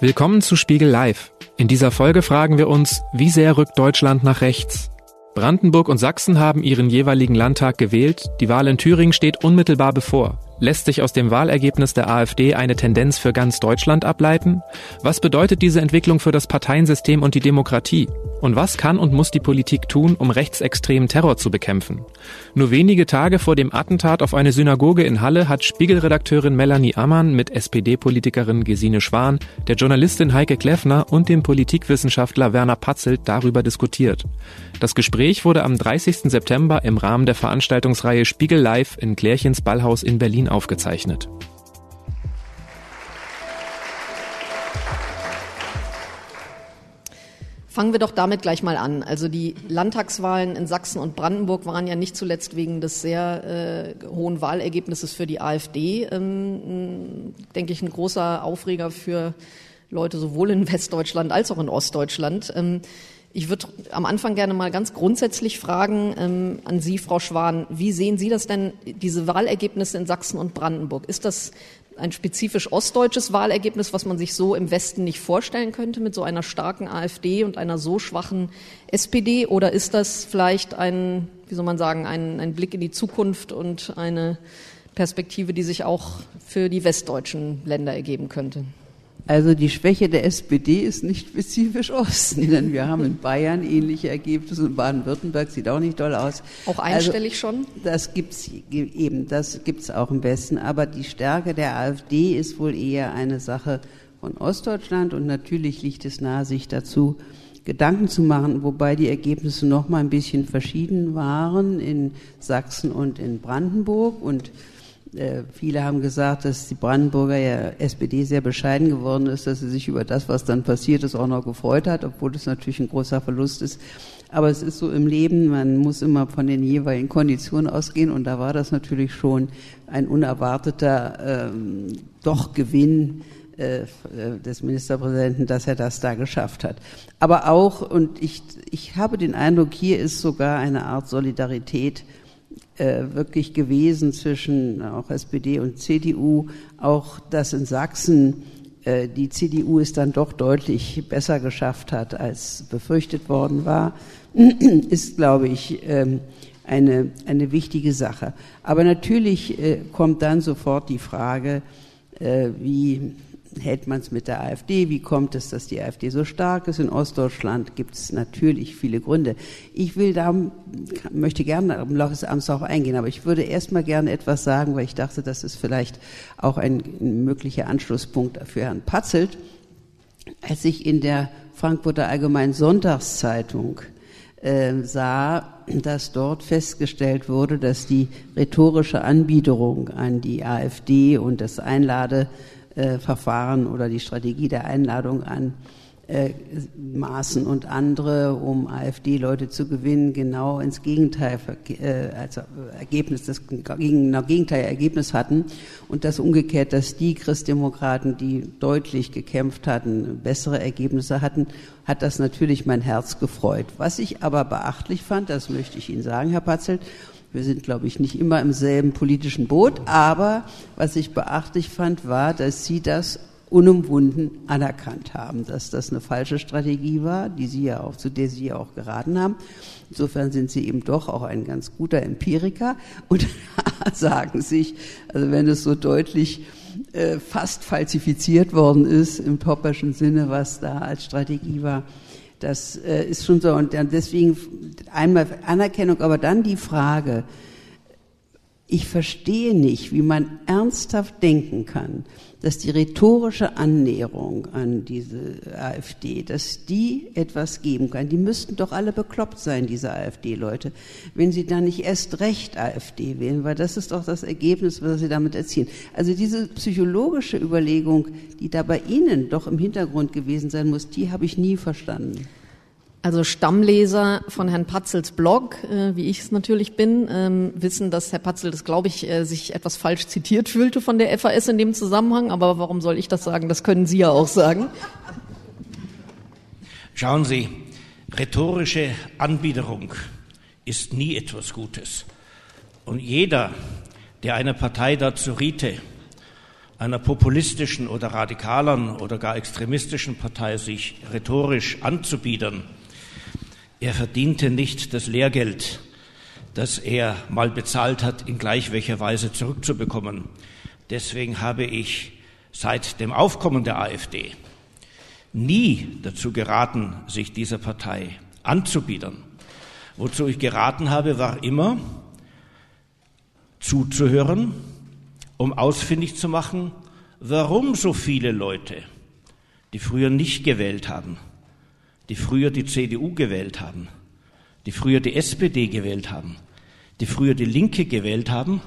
Willkommen zu Spiegel Live. In dieser Folge fragen wir uns, wie sehr rückt Deutschland nach rechts? Brandenburg und Sachsen haben ihren jeweiligen Landtag gewählt, die Wahl in Thüringen steht unmittelbar bevor. Lässt sich aus dem Wahlergebnis der AfD eine Tendenz für ganz Deutschland ableiten? Was bedeutet diese Entwicklung für das Parteiensystem und die Demokratie? Und was kann und muss die Politik tun, um rechtsextremen Terror zu bekämpfen? Nur wenige Tage vor dem Attentat auf eine Synagoge in Halle hat Spiegelredakteurin Melanie Ammann mit SPD-Politikerin Gesine Schwan, der Journalistin Heike Kleffner und dem Politikwissenschaftler Werner Patzelt darüber diskutiert. Das Gespräch wurde am 30. September im Rahmen der Veranstaltungsreihe Spiegel Live in Klärchens Ballhaus in Berlin aufgezeichnet. Fangen wir doch damit gleich mal an. Also die Landtagswahlen in Sachsen und Brandenburg waren ja nicht zuletzt wegen des sehr äh, hohen Wahlergebnisses für die AfD, ähm, denke ich, ein großer Aufreger für Leute sowohl in Westdeutschland als auch in Ostdeutschland. Ähm, ich würde am Anfang gerne mal ganz grundsätzlich fragen ähm, an Sie, Frau Schwan, wie sehen Sie das denn, diese Wahlergebnisse in Sachsen und Brandenburg? Ist das ein spezifisch ostdeutsches Wahlergebnis, was man sich so im Westen nicht vorstellen könnte mit so einer starken AfD und einer so schwachen SPD? Oder ist das vielleicht ein, wie soll man sagen, ein, ein Blick in die Zukunft und eine Perspektive, die sich auch für die westdeutschen Länder ergeben könnte? Also die Schwäche der SPD ist nicht spezifisch Osten, denn wir haben in Bayern ähnliche Ergebnisse und Baden-Württemberg sieht auch nicht toll aus. Auch einstellig also, schon? Das gibt's eben, das gibt's auch im Westen. Aber die Stärke der AfD ist wohl eher eine Sache von Ostdeutschland und natürlich liegt es nahe, sich dazu Gedanken zu machen, wobei die Ergebnisse noch mal ein bisschen verschieden waren in Sachsen und in Brandenburg und viele haben gesagt, dass die Brandenburger ja SPD sehr bescheiden geworden ist, dass sie sich über das, was dann passiert ist, auch noch gefreut hat, obwohl es natürlich ein großer Verlust ist. Aber es ist so im Leben, man muss immer von den jeweiligen Konditionen ausgehen und da war das natürlich schon ein unerwarteter ähm, doch Gewinn äh, äh des Ministerpräsidenten, dass er das da geschafft hat. Aber auch, und ich, ich habe den Eindruck, hier ist sogar eine Art Solidarität äh, wirklich gewesen zwischen auch SPD und CDU. Auch dass in Sachsen äh, die CDU es dann doch deutlich besser geschafft hat, als befürchtet worden war, ist, glaube ich, ähm, eine, eine wichtige Sache. Aber natürlich äh, kommt dann sofort die Frage, äh, wie hält man es mit der AfD? Wie kommt es, dass die AfD so stark ist? In Ostdeutschland gibt es natürlich viele Gründe. Ich will da, möchte gerne im Laufe des Abends darauf eingehen, aber ich würde erst mal gerne etwas sagen, weil ich dachte, das ist vielleicht auch ein möglicher Anschlusspunkt für Herrn Patzelt. Als ich in der Frankfurter Allgemeinen Sonntagszeitung äh, sah, dass dort festgestellt wurde, dass die rhetorische Anbiederung an die AfD und das Einlade äh, Verfahren oder die Strategie der Einladung an äh, Maßen und andere, um AfD-Leute zu gewinnen, genau ins Gegenteil, äh, also Ergebnis, das genau Gegenteil Ergebnis hatten und das umgekehrt, dass die Christdemokraten, die deutlich gekämpft hatten, bessere Ergebnisse hatten, hat das natürlich mein Herz gefreut. Was ich aber beachtlich fand, das möchte ich Ihnen sagen, Herr Patzelt, wir sind, glaube ich, nicht immer im selben politischen Boot, aber was ich beachtlich fand, war, dass Sie das unumwunden anerkannt haben, dass das eine falsche Strategie war, die Sie ja auch, zu der Sie ja auch geraten haben. Insofern sind Sie eben doch auch ein ganz guter Empiriker und sagen sich, also wenn es so deutlich äh, fast falsifiziert worden ist im Popperschen Sinne, was da als Strategie war, das äh, ist schon so. Und deswegen einmal Anerkennung, aber dann die Frage, ich verstehe nicht, wie man ernsthaft denken kann, dass die rhetorische Annäherung an diese AfD, dass die etwas geben kann. Die müssten doch alle bekloppt sein, diese AfD-Leute, wenn sie dann nicht erst recht AfD wählen, weil das ist doch das Ergebnis, was sie damit erzielen. Also diese psychologische Überlegung, die da bei Ihnen doch im Hintergrund gewesen sein muss, die habe ich nie verstanden. Also Stammleser von Herrn Patzels Blog, äh, wie ich es natürlich bin, ähm, wissen, dass Herr Patzel das, glaube ich, äh, sich etwas falsch zitiert fühlte von der FAS in dem Zusammenhang. Aber warum soll ich das sagen? Das können Sie ja auch sagen. Schauen Sie, rhetorische Anbiederung ist nie etwas Gutes. Und jeder, der eine Partei dazu riete, einer populistischen oder radikaleren oder gar extremistischen Partei sich rhetorisch anzubiedern. Er verdiente nicht das Lehrgeld, das er mal bezahlt hat, in gleich welcher Weise zurückzubekommen. Deswegen habe ich seit dem Aufkommen der AfD nie dazu geraten, sich dieser Partei anzubiedern. Wozu ich geraten habe, war immer zuzuhören, um ausfindig zu machen, warum so viele Leute, die früher nicht gewählt haben, die früher die CDU gewählt haben, die früher die SPD gewählt haben, die früher die Linke gewählt haben,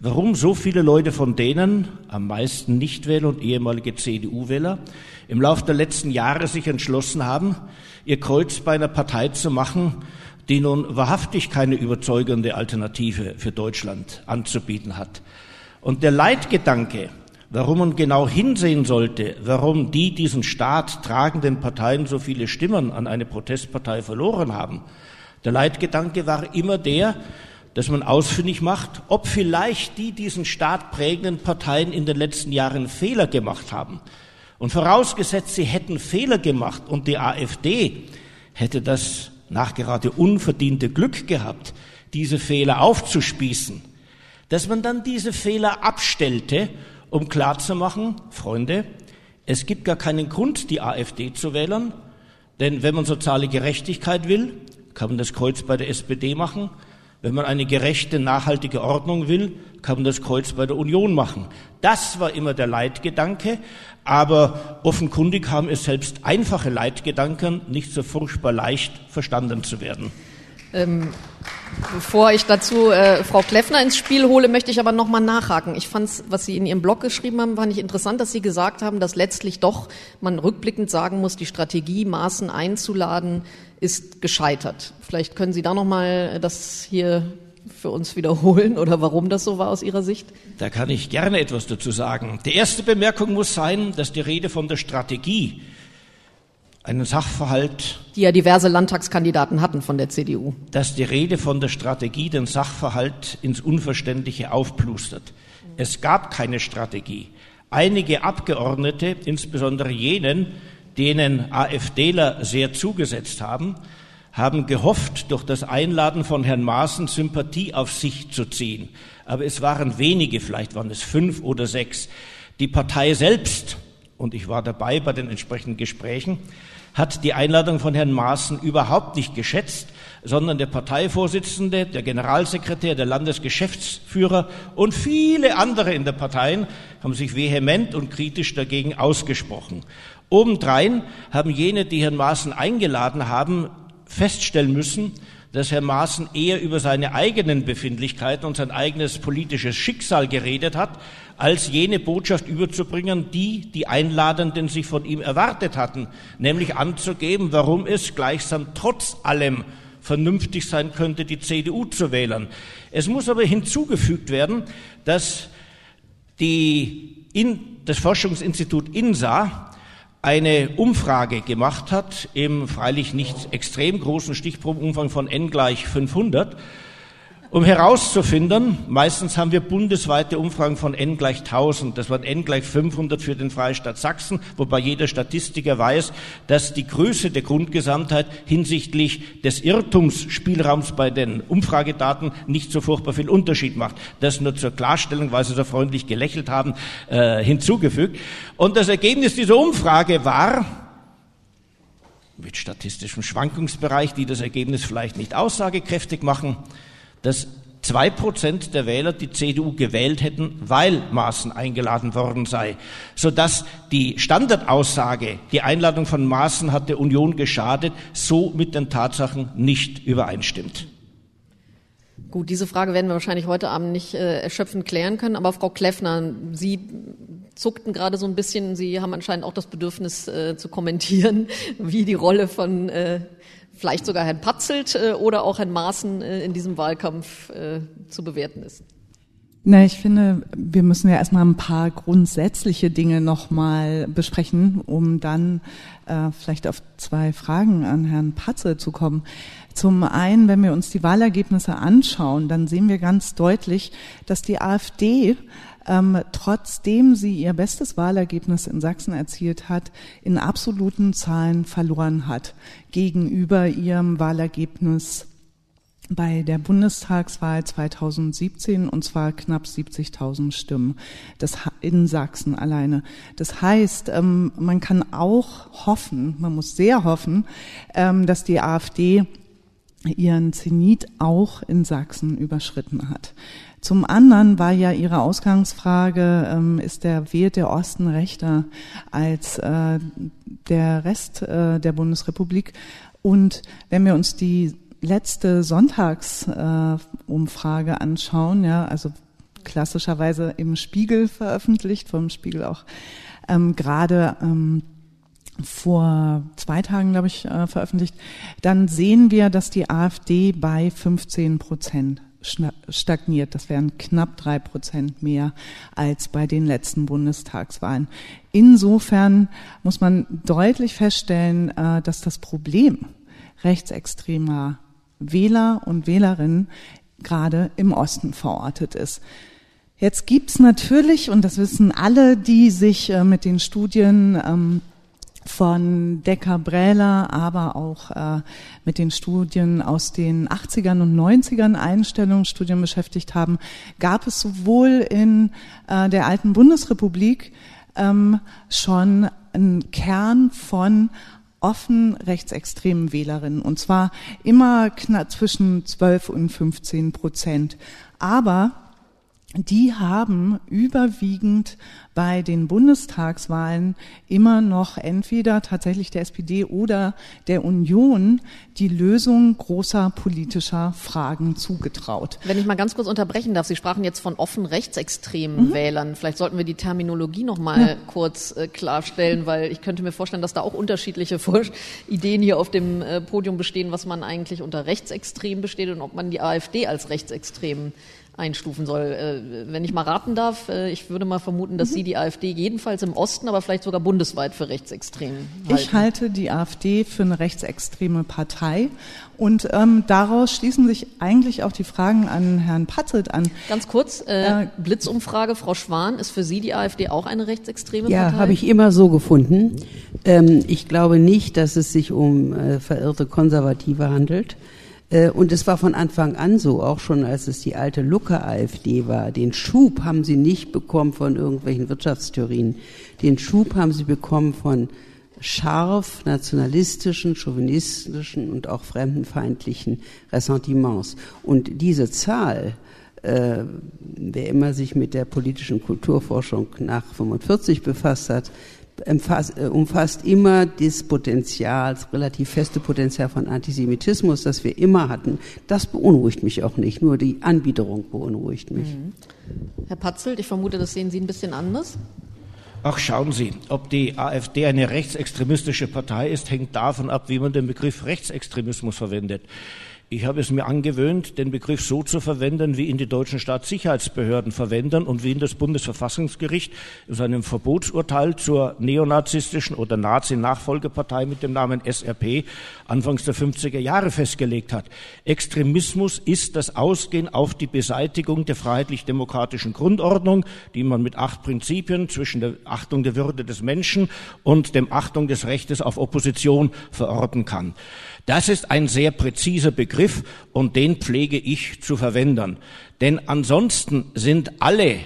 warum so viele Leute von denen, am meisten Nichtwähler und ehemalige CDU-Wähler, im Laufe der letzten Jahre sich entschlossen haben, ihr Kreuz bei einer Partei zu machen, die nun wahrhaftig keine überzeugende Alternative für Deutschland anzubieten hat. Und der Leitgedanke, warum man genau hinsehen sollte, warum die diesen Staat tragenden Parteien so viele Stimmen an eine Protestpartei verloren haben, der Leitgedanke war immer der, dass man ausfindig macht, ob vielleicht die diesen Staat prägenden Parteien in den letzten Jahren Fehler gemacht haben. Und vorausgesetzt, sie hätten Fehler gemacht und die AfD hätte das nachgerade unverdiente Glück gehabt, diese Fehler aufzuspießen, dass man dann diese Fehler abstellte, um klarzumachen, Freunde, es gibt gar keinen Grund, die AfD zu wählen, denn wenn man soziale Gerechtigkeit will, kann man das Kreuz bei der SPD machen, wenn man eine gerechte, nachhaltige Ordnung will, kann man das Kreuz bei der Union machen. Das war immer der Leitgedanke, aber offenkundig haben es selbst einfache Leitgedanken nicht so furchtbar leicht verstanden zu werden. Ähm, bevor ich dazu äh, Frau Kleffner ins Spiel hole, möchte ich aber nochmal nachhaken. Ich fand was Sie in Ihrem Blog geschrieben haben, fand ich interessant, dass Sie gesagt haben, dass letztlich doch man rückblickend sagen muss, die Strategie, Maßen einzuladen, ist gescheitert. Vielleicht können Sie da nochmal das hier für uns wiederholen oder warum das so war aus Ihrer Sicht? Da kann ich gerne etwas dazu sagen. Die erste Bemerkung muss sein, dass die Rede von der Strategie einen Sachverhalt. Die ja diverse Landtagskandidaten hatten von der CDU. Dass die Rede von der Strategie den Sachverhalt ins Unverständliche aufplustert. Es gab keine Strategie. Einige Abgeordnete, insbesondere jenen, denen AfDler sehr zugesetzt haben, haben gehofft, durch das Einladen von Herrn Maaßen Sympathie auf sich zu ziehen. Aber es waren wenige, vielleicht waren es fünf oder sechs. Die Partei selbst, und ich war dabei bei den entsprechenden Gesprächen, hat die Einladung von Herrn Maaßen überhaupt nicht geschätzt, sondern der Parteivorsitzende, der Generalsekretär, der Landesgeschäftsführer und viele andere in der Partei haben sich vehement und kritisch dagegen ausgesprochen. Obendrein haben jene, die Herrn Maaßen eingeladen haben, feststellen müssen, dass Herr Maaßen eher über seine eigenen Befindlichkeiten und sein eigenes politisches Schicksal geredet hat, als jene Botschaft überzubringen, die die Einladenden sich von ihm erwartet hatten, nämlich anzugeben, warum es gleichsam trotz allem vernünftig sein könnte, die CDU zu wählen. Es muss aber hinzugefügt werden, dass die in, das Forschungsinstitut INSA eine Umfrage gemacht hat im freilich nicht extrem großen Stichprobenumfang von n gleich 500 um herauszufinden, meistens haben wir bundesweite Umfragen von n gleich 1000, das waren n gleich 500 für den Freistaat Sachsen, wobei jeder Statistiker weiß, dass die Größe der Grundgesamtheit hinsichtlich des Irrtumsspielraums bei den Umfragedaten nicht so furchtbar viel Unterschied macht. Das nur zur Klarstellung, weil Sie so freundlich gelächelt haben, äh, hinzugefügt. Und das Ergebnis dieser Umfrage war, mit statistischem Schwankungsbereich, die das Ergebnis vielleicht nicht aussagekräftig machen, dass zwei Prozent der Wähler die CDU gewählt hätten, weil Maaßen eingeladen worden sei, sodass die Standardaussage, die Einladung von Maaßen hat der Union geschadet, so mit den Tatsachen nicht übereinstimmt. Gut, diese Frage werden wir wahrscheinlich heute Abend nicht äh, erschöpfend klären können, aber Frau Kleffner, Sie zuckten gerade so ein bisschen, Sie haben anscheinend auch das Bedürfnis äh, zu kommentieren, wie die Rolle von äh, vielleicht sogar Herrn Patzelt äh, oder auch Herrn Maaßen äh, in diesem Wahlkampf äh, zu bewerten ist? Na, ich finde, wir müssen ja erstmal ein paar grundsätzliche Dinge nochmal besprechen, um dann äh, vielleicht auf zwei Fragen an Herrn Patze zu kommen. Zum einen, wenn wir uns die Wahlergebnisse anschauen, dann sehen wir ganz deutlich, dass die AfD ähm, trotzdem sie ihr bestes Wahlergebnis in Sachsen erzielt hat, in absoluten Zahlen verloren hat gegenüber ihrem Wahlergebnis bei der Bundestagswahl 2017 und zwar knapp 70.000 Stimmen das, in Sachsen alleine. Das heißt, ähm, man kann auch hoffen, man muss sehr hoffen, ähm, dass die AfD ihren Zenit auch in Sachsen überschritten hat. Zum anderen war ja Ihre Ausgangsfrage, ähm, ist der wählt der Osten rechter als äh, der Rest äh, der Bundesrepublik? Und wenn wir uns die letzte Sonntagsumfrage äh, anschauen, ja, also klassischerweise im Spiegel veröffentlicht, vom Spiegel auch ähm, gerade ähm, vor zwei Tagen, glaube ich, äh, veröffentlicht, dann sehen wir, dass die AfD bei 15 Prozent stagniert. Das wären knapp drei Prozent mehr als bei den letzten Bundestagswahlen. Insofern muss man deutlich feststellen, äh, dass das Problem rechtsextremer Wähler und Wählerinnen gerade im Osten verortet ist. Jetzt gibt's natürlich, und das wissen alle, die sich äh, mit den Studien ähm, von Decker Bräler, aber auch äh, mit den Studien aus den 80ern und 90ern Einstellungsstudien beschäftigt haben, gab es sowohl in äh, der alten Bundesrepublik ähm, schon einen Kern von offen rechtsextremen Wählerinnen und zwar immer knapp zwischen 12 und 15 Prozent. Aber die haben überwiegend bei den Bundestagswahlen immer noch entweder tatsächlich der SPD oder der Union die Lösung großer politischer Fragen zugetraut. Wenn ich mal ganz kurz unterbrechen darf, Sie sprachen jetzt von offen rechtsextremen mhm. Wählern. Vielleicht sollten wir die Terminologie noch mal ja. kurz äh, klarstellen, weil ich könnte mir vorstellen, dass da auch unterschiedliche Ideen hier auf dem äh, Podium bestehen, was man eigentlich unter rechtsextrem besteht und ob man die AfD als rechtsextrem einstufen soll. Äh, wenn ich mal raten darf, äh, ich würde mal vermuten, dass mhm. Sie die AfD jedenfalls im Osten, aber vielleicht sogar bundesweit für rechtsextrem halten. Ich halte die AfD für eine rechtsextreme Partei und ähm, daraus schließen sich eigentlich auch die Fragen an Herrn Patzelt an. Ganz kurz, äh, äh, Blitzumfrage, Frau Schwan, ist für Sie die AfD auch eine rechtsextreme ja, Partei? Ja, habe ich immer so gefunden. Ähm, ich glaube nicht, dass es sich um äh, verirrte Konservative handelt. Äh, und es war von Anfang an so, auch schon als es die alte Lucke-AfD war. Den Schub haben sie nicht bekommen von irgendwelchen Wirtschaftstheorien. Den Schub haben sie bekommen von scharf nationalistischen, chauvinistischen und auch fremdenfeindlichen Ressentiments. Und diese Zahl, äh, wer immer sich mit der politischen Kulturforschung nach 45 befasst hat, äh, umfasst immer das Potenzial, das relativ feste Potenzial von Antisemitismus, das wir immer hatten. Das beunruhigt mich auch nicht, nur die Anbiederung beunruhigt mich. Mhm. Herr Patzelt, ich vermute, das sehen Sie ein bisschen anders. Ach, schauen Sie, ob die AfD eine rechtsextremistische Partei ist, hängt davon ab, wie man den Begriff Rechtsextremismus verwendet. Ich habe es mir angewöhnt, den Begriff so zu verwenden, wie ihn die deutschen Staatssicherheitsbehörden verwenden und wie ihn das Bundesverfassungsgericht in seinem Verbotsurteil zur neonazistischen oder Nazi-Nachfolgepartei mit dem Namen SRP anfangs der 50er Jahre festgelegt hat. Extremismus ist das Ausgehen auf die Beseitigung der freiheitlich-demokratischen Grundordnung, die man mit acht Prinzipien zwischen der Achtung der Würde des Menschen und dem Achtung des Rechtes auf Opposition verorten kann. Das ist ein sehr präziser Begriff und den pflege ich zu verwenden. Denn ansonsten sind alle,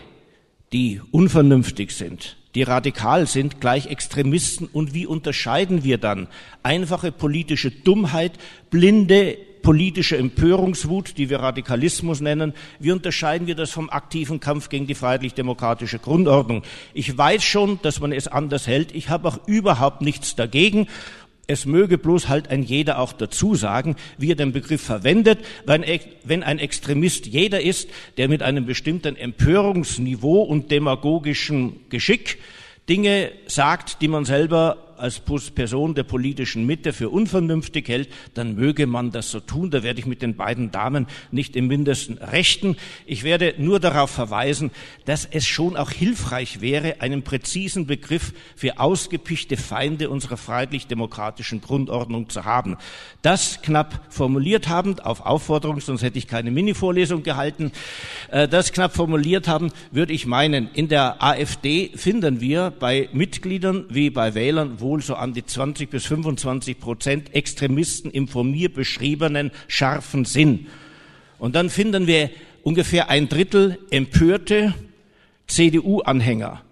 die unvernünftig sind, die radikal sind, gleich Extremisten. Und wie unterscheiden wir dann einfache politische Dummheit, blinde politische Empörungswut, die wir Radikalismus nennen, wie unterscheiden wir das vom aktiven Kampf gegen die freiheitlich-demokratische Grundordnung? Ich weiß schon, dass man es anders hält. Ich habe auch überhaupt nichts dagegen. Es möge bloß halt ein jeder auch dazu sagen, wie er den Begriff verwendet. Wenn ein Extremist jeder ist, der mit einem bestimmten Empörungsniveau und demagogischem Geschick Dinge sagt, die man selber als Person der politischen Mitte für unvernünftig hält, dann möge man das so tun. Da werde ich mit den beiden Damen nicht im Mindesten rechten. Ich werde nur darauf verweisen, dass es schon auch hilfreich wäre, einen präzisen Begriff für ausgepichte Feinde unserer freiheitlich-demokratischen Grundordnung zu haben. Das knapp formuliert haben, auf Aufforderung, sonst hätte ich keine Mini-Vorlesung gehalten, äh, das knapp formuliert haben, würde ich meinen, in der AfD finden wir bei Mitgliedern wie bei Wählern wohl so an die 20 bis 25 Prozent Extremisten im von mir beschriebenen scharfen Sinn. Und dann finden wir ungefähr ein Drittel empörte CDU-Anhänger.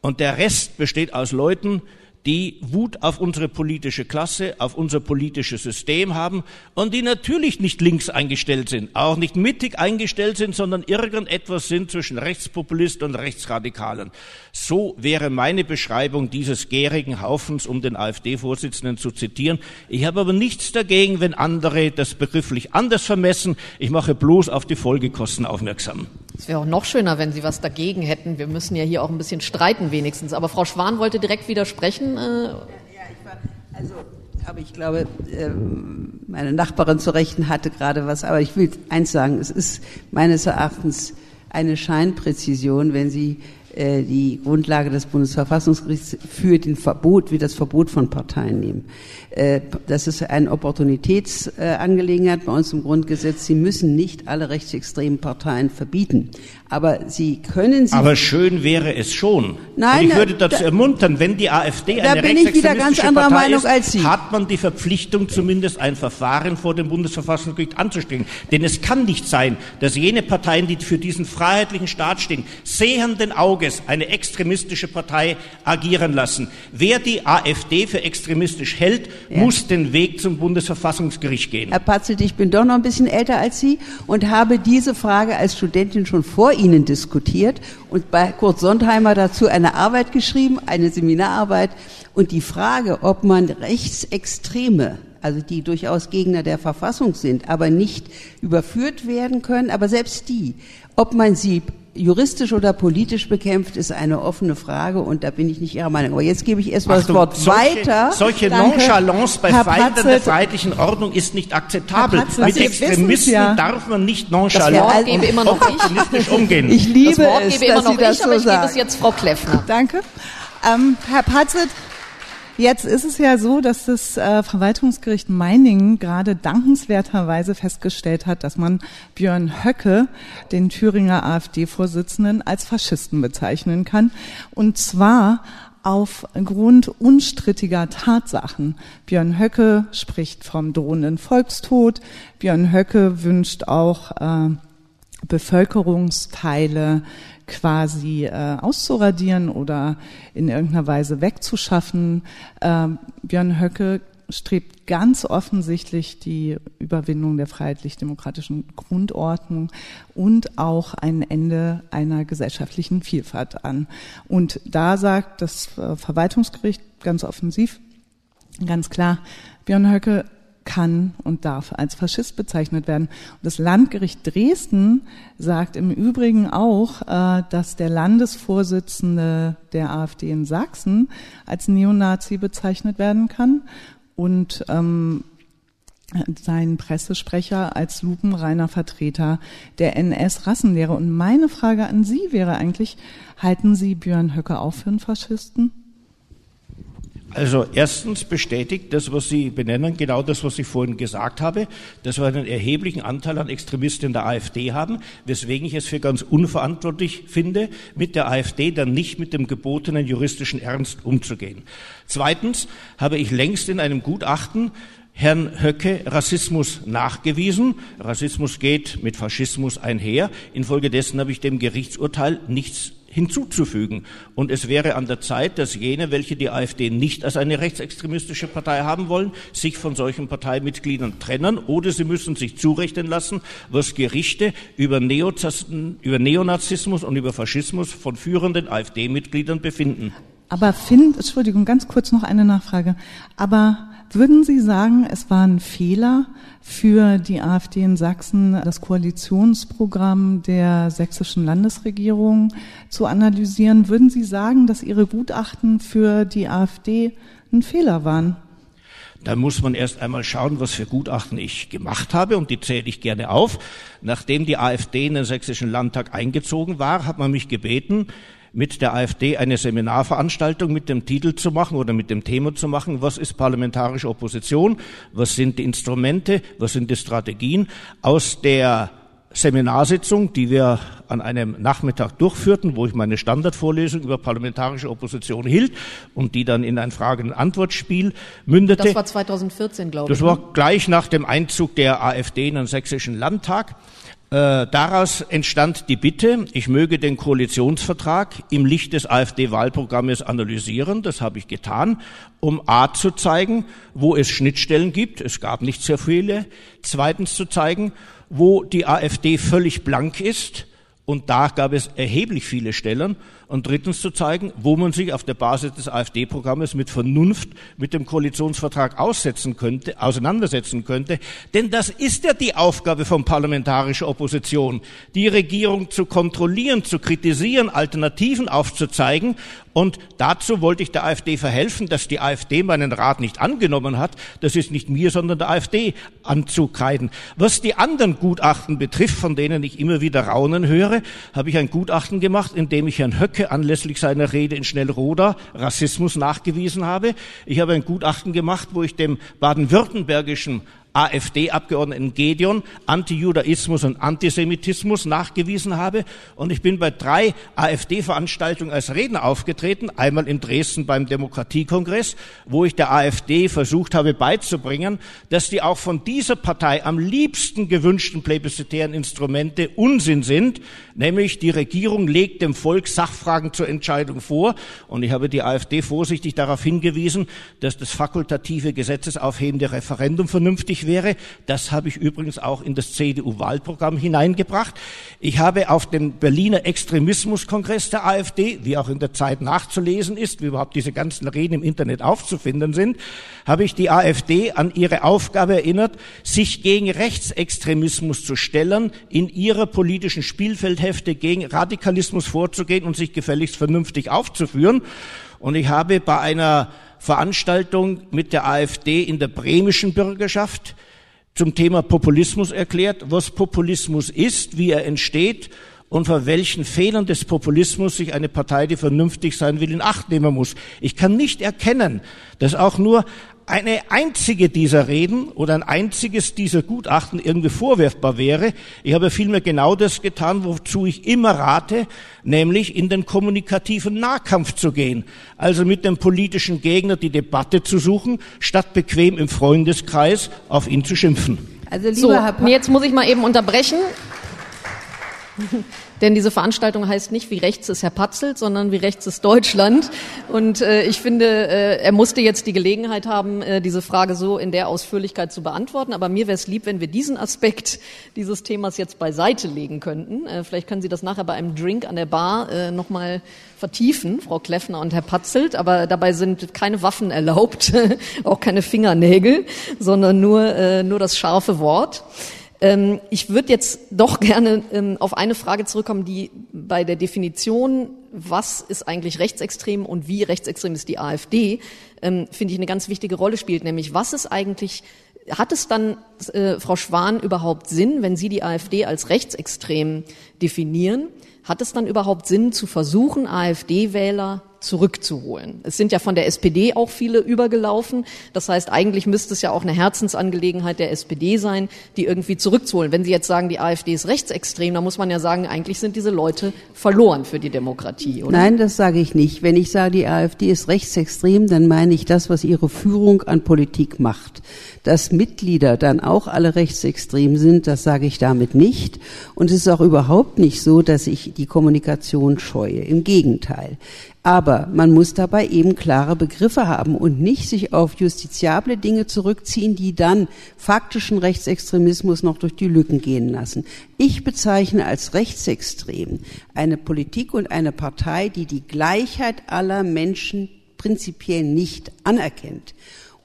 Und der Rest besteht aus Leuten, die Wut auf unsere politische Klasse, auf unser politisches System haben und die natürlich nicht links eingestellt sind, auch nicht mittig eingestellt sind, sondern irgendetwas sind zwischen Rechtspopulist und Rechtsradikalen. So wäre meine Beschreibung dieses gärigen Haufens, um den AfD-Vorsitzenden zu zitieren. Ich habe aber nichts dagegen, wenn andere das begrifflich anders vermessen. Ich mache bloß auf die Folgekosten aufmerksam. Es wäre auch noch schöner, wenn Sie was dagegen hätten. Wir müssen ja hier auch ein bisschen streiten wenigstens. Aber Frau Schwan wollte direkt widersprechen. Äh, ja, ich war, also, aber ich glaube, ähm, meine Nachbarin zu Rechten hatte gerade was. Aber ich will eins sagen, es ist meines Erachtens eine Scheinpräzision, wenn Sie die Grundlage des Bundesverfassungsgerichts für den Verbot, wie das Verbot von Parteien nehmen. Äh, das ist eine Opportunitätsangelegenheit bei uns im Grundgesetz. Sie müssen nicht alle rechtsextremen Parteien verbieten. Aber Sie können sie. Aber schön wäre es schon. Nein, Und ich würde dazu da, ermuntern, wenn die AfD eine anderer Partei Meinung ist, als Sie. hat man die Verpflichtung, zumindest ein Verfahren vor dem Bundesverfassungsgericht anzustrengen. Denn es kann nicht sein, dass jene Parteien, die für diesen freiheitlichen Staat stehen, sehenden Auges eine extremistische Partei agieren lassen. Wer die AfD für extremistisch hält, ja. muss den Weg zum Bundesverfassungsgericht gehen. Herr Patzelt, ich bin doch noch ein bisschen älter als Sie und habe diese Frage als Studentin schon vor Ihnen diskutiert und bei Kurt Sondheimer dazu eine Arbeit geschrieben, eine Seminararbeit. Und die Frage, ob man Rechtsextreme also die durchaus Gegner der Verfassung sind, aber nicht überführt werden können, aber selbst die, ob man sie juristisch oder politisch bekämpft, ist eine offene Frage und da bin ich nicht Ihrer Meinung. Aber jetzt gebe ich erstmal das Wort solche, weiter. Solche Danke. Nonchalance bei Feinden der freiheitlichen Ordnung ist nicht akzeptabel. Mit Extremisten ja. darf man nicht nonchalant das Wort gebe immer noch ich. umgehen. Ich liebe das Wort es, gebe immer noch ich, aber ich gebe es jetzt Frau Kleffner. Danke. Ähm, Herr Patzelt, Jetzt ist es ja so, dass das äh, Verwaltungsgericht Meiningen gerade dankenswerterweise festgestellt hat, dass man Björn Höcke, den Thüringer AfD-Vorsitzenden, als Faschisten bezeichnen kann. Und zwar aufgrund unstrittiger Tatsachen. Björn Höcke spricht vom drohenden Volkstod. Björn Höcke wünscht auch äh, Bevölkerungsteile quasi äh, auszuradieren oder in irgendeiner Weise wegzuschaffen. Ähm, Björn Höcke strebt ganz offensichtlich die Überwindung der freiheitlich-demokratischen Grundordnung und auch ein Ende einer gesellschaftlichen Vielfalt an. Und da sagt das äh, Verwaltungsgericht ganz offensiv, ganz klar, Björn Höcke kann und darf als Faschist bezeichnet werden. Und das Landgericht Dresden sagt im Übrigen auch, äh, dass der Landesvorsitzende der AfD in Sachsen als Neonazi bezeichnet werden kann und ähm, sein Pressesprecher als lupenreiner Vertreter der NS-Rassenlehre. Und meine Frage an Sie wäre eigentlich, halten Sie Björn Höcke auch für einen Faschisten? Also erstens bestätigt das, was Sie benennen, genau das, was ich vorhin gesagt habe, dass wir einen erheblichen Anteil an Extremisten in der AfD haben, weswegen ich es für ganz unverantwortlich finde, mit der AfD dann nicht mit dem gebotenen juristischen Ernst umzugehen. Zweitens habe ich längst in einem Gutachten Herrn Höcke Rassismus nachgewiesen. Rassismus geht mit Faschismus einher. Infolgedessen habe ich dem Gerichtsurteil nichts hinzuzufügen. Und es wäre an der Zeit, dass jene, welche die AfD nicht als eine rechtsextremistische Partei haben wollen, sich von solchen Parteimitgliedern trennen oder sie müssen sich zurechnen lassen, was Gerichte über, über Neonazismus und über Faschismus von führenden AfD-Mitgliedern befinden. Aber find, Entschuldigung, ganz kurz noch eine Nachfrage. Aber würden Sie sagen, es war ein Fehler für die AfD in Sachsen, das Koalitionsprogramm der sächsischen Landesregierung zu analysieren? Würden Sie sagen, dass Ihre Gutachten für die AfD ein Fehler waren? Da muss man erst einmal schauen, was für Gutachten ich gemacht habe und die zähle ich gerne auf. Nachdem die AfD in den sächsischen Landtag eingezogen war, hat man mich gebeten, mit der AfD eine Seminarveranstaltung mit dem Titel zu machen oder mit dem Thema zu machen, was ist parlamentarische Opposition, was sind die Instrumente, was sind die Strategien. Aus der Seminarsitzung, die wir an einem Nachmittag durchführten, wo ich meine Standardvorlesung über parlamentarische Opposition hielt und die dann in ein Fragen-Antwort-Spiel mündete. Das war 2014, glaube ich. Das war ne? gleich nach dem Einzug der AfD in den Sächsischen Landtag. Äh, daraus entstand die Bitte, ich möge den Koalitionsvertrag im Licht des AfD-Wahlprogrammes analysieren. Das habe ich getan, um A zu zeigen, wo es Schnittstellen gibt. Es gab nicht sehr viele. Zweitens zu zeigen, wo die AfD völlig blank ist. Und da gab es erheblich viele Stellen und drittens zu zeigen, wo man sich auf der Basis des AfD-Programmes mit Vernunft mit dem Koalitionsvertrag aussetzen könnte, auseinandersetzen könnte. Denn das ist ja die Aufgabe von parlamentarischer Opposition, die Regierung zu kontrollieren, zu kritisieren, Alternativen aufzuzeigen. Und dazu wollte ich der AfD verhelfen, dass die AfD meinen Rat nicht angenommen hat. Das ist nicht mir, sondern der AfD anzukreiden. Was die anderen Gutachten betrifft, von denen ich immer wieder Raunen höre, habe ich ein Gutachten gemacht, in dem ich Herrn Höck Höcke anlässlich seiner Rede in Schnellroda Rassismus nachgewiesen habe. Ich habe ein Gutachten gemacht, wo ich dem baden-württembergischen AfD-Abgeordneten Gedeon Antijudaismus und Antisemitismus nachgewiesen habe. Und ich bin bei drei AfD-Veranstaltungen als Redner aufgetreten. Einmal in Dresden beim Demokratiekongress, wo ich der AfD versucht habe beizubringen, dass die auch von dieser Partei am liebsten gewünschten plebiszitären Instrumente Unsinn sind, nämlich die Regierung legt dem Volk Sachfragen zur Entscheidung vor. Und ich habe die AfD vorsichtig darauf hingewiesen, dass das fakultative gesetzesaufhebende Referendum vernünftig wäre. Das habe ich übrigens auch in das CDU-Wahlprogramm hineingebracht. Ich habe auf dem Berliner Extremismuskongress der AfD, wie auch in der Zeit nachzulesen ist, wie überhaupt diese ganzen Reden im Internet aufzufinden sind, habe ich die AfD an ihre Aufgabe erinnert, sich gegen Rechtsextremismus zu stellen, in ihrer politischen Spielfeldhefte gegen Radikalismus vorzugehen und sich gefälligst vernünftig aufzuführen. Und ich habe bei einer Veranstaltung mit der AfD in der bremischen Bürgerschaft zum Thema Populismus erklärt, was Populismus ist, wie er entsteht und vor welchen Fehlern des Populismus sich eine Partei, die vernünftig sein will, in Acht nehmen muss. Ich kann nicht erkennen, dass auch nur eine einzige dieser Reden oder ein einziges dieser Gutachten irgendwie vorwerfbar wäre. Ich habe vielmehr genau das getan, wozu ich immer rate, nämlich in den kommunikativen Nahkampf zu gehen. Also mit dem politischen Gegner die Debatte zu suchen, statt bequem im Freundeskreis auf ihn zu schimpfen. Also lieber so, Herr pa jetzt muss ich mal eben unterbrechen. Denn diese Veranstaltung heißt nicht, wie rechts ist Herr Patzelt, sondern wie rechts ist Deutschland. Und äh, ich finde, äh, er musste jetzt die Gelegenheit haben, äh, diese Frage so in der Ausführlichkeit zu beantworten. Aber mir wäre es lieb, wenn wir diesen Aspekt dieses Themas jetzt beiseite legen könnten. Äh, vielleicht können Sie das nachher bei einem Drink an der Bar äh, nochmal vertiefen, Frau Kleffner und Herr Patzelt. Aber dabei sind keine Waffen erlaubt, auch keine Fingernägel, sondern nur, äh, nur das scharfe Wort. Ähm, ich würde jetzt doch gerne ähm, auf eine Frage zurückkommen, die bei der Definition, was ist eigentlich rechtsextrem und wie rechtsextrem ist die AfD, ähm, finde ich eine ganz wichtige Rolle spielt, nämlich was ist eigentlich hat es dann, äh, Frau Schwan, überhaupt Sinn, wenn Sie die AfD als rechtsextrem definieren? Hat es dann überhaupt Sinn zu versuchen, AfD-Wähler zurückzuholen. Es sind ja von der SPD auch viele übergelaufen. Das heißt, eigentlich müsste es ja auch eine Herzensangelegenheit der SPD sein, die irgendwie zurückzuholen. Wenn Sie jetzt sagen, die AfD ist rechtsextrem, dann muss man ja sagen, eigentlich sind diese Leute verloren für die Demokratie, oder? Nein, das sage ich nicht. Wenn ich sage, die AfD ist rechtsextrem, dann meine ich das, was ihre Führung an Politik macht. Dass Mitglieder dann auch alle rechtsextrem sind, das sage ich damit nicht. Und es ist auch überhaupt nicht so, dass ich die Kommunikation scheue. Im Gegenteil. Aber man muss dabei eben klare Begriffe haben und nicht sich auf justiziable Dinge zurückziehen, die dann faktischen Rechtsextremismus noch durch die Lücken gehen lassen. Ich bezeichne als rechtsextrem eine Politik und eine Partei, die die Gleichheit aller Menschen prinzipiell nicht anerkennt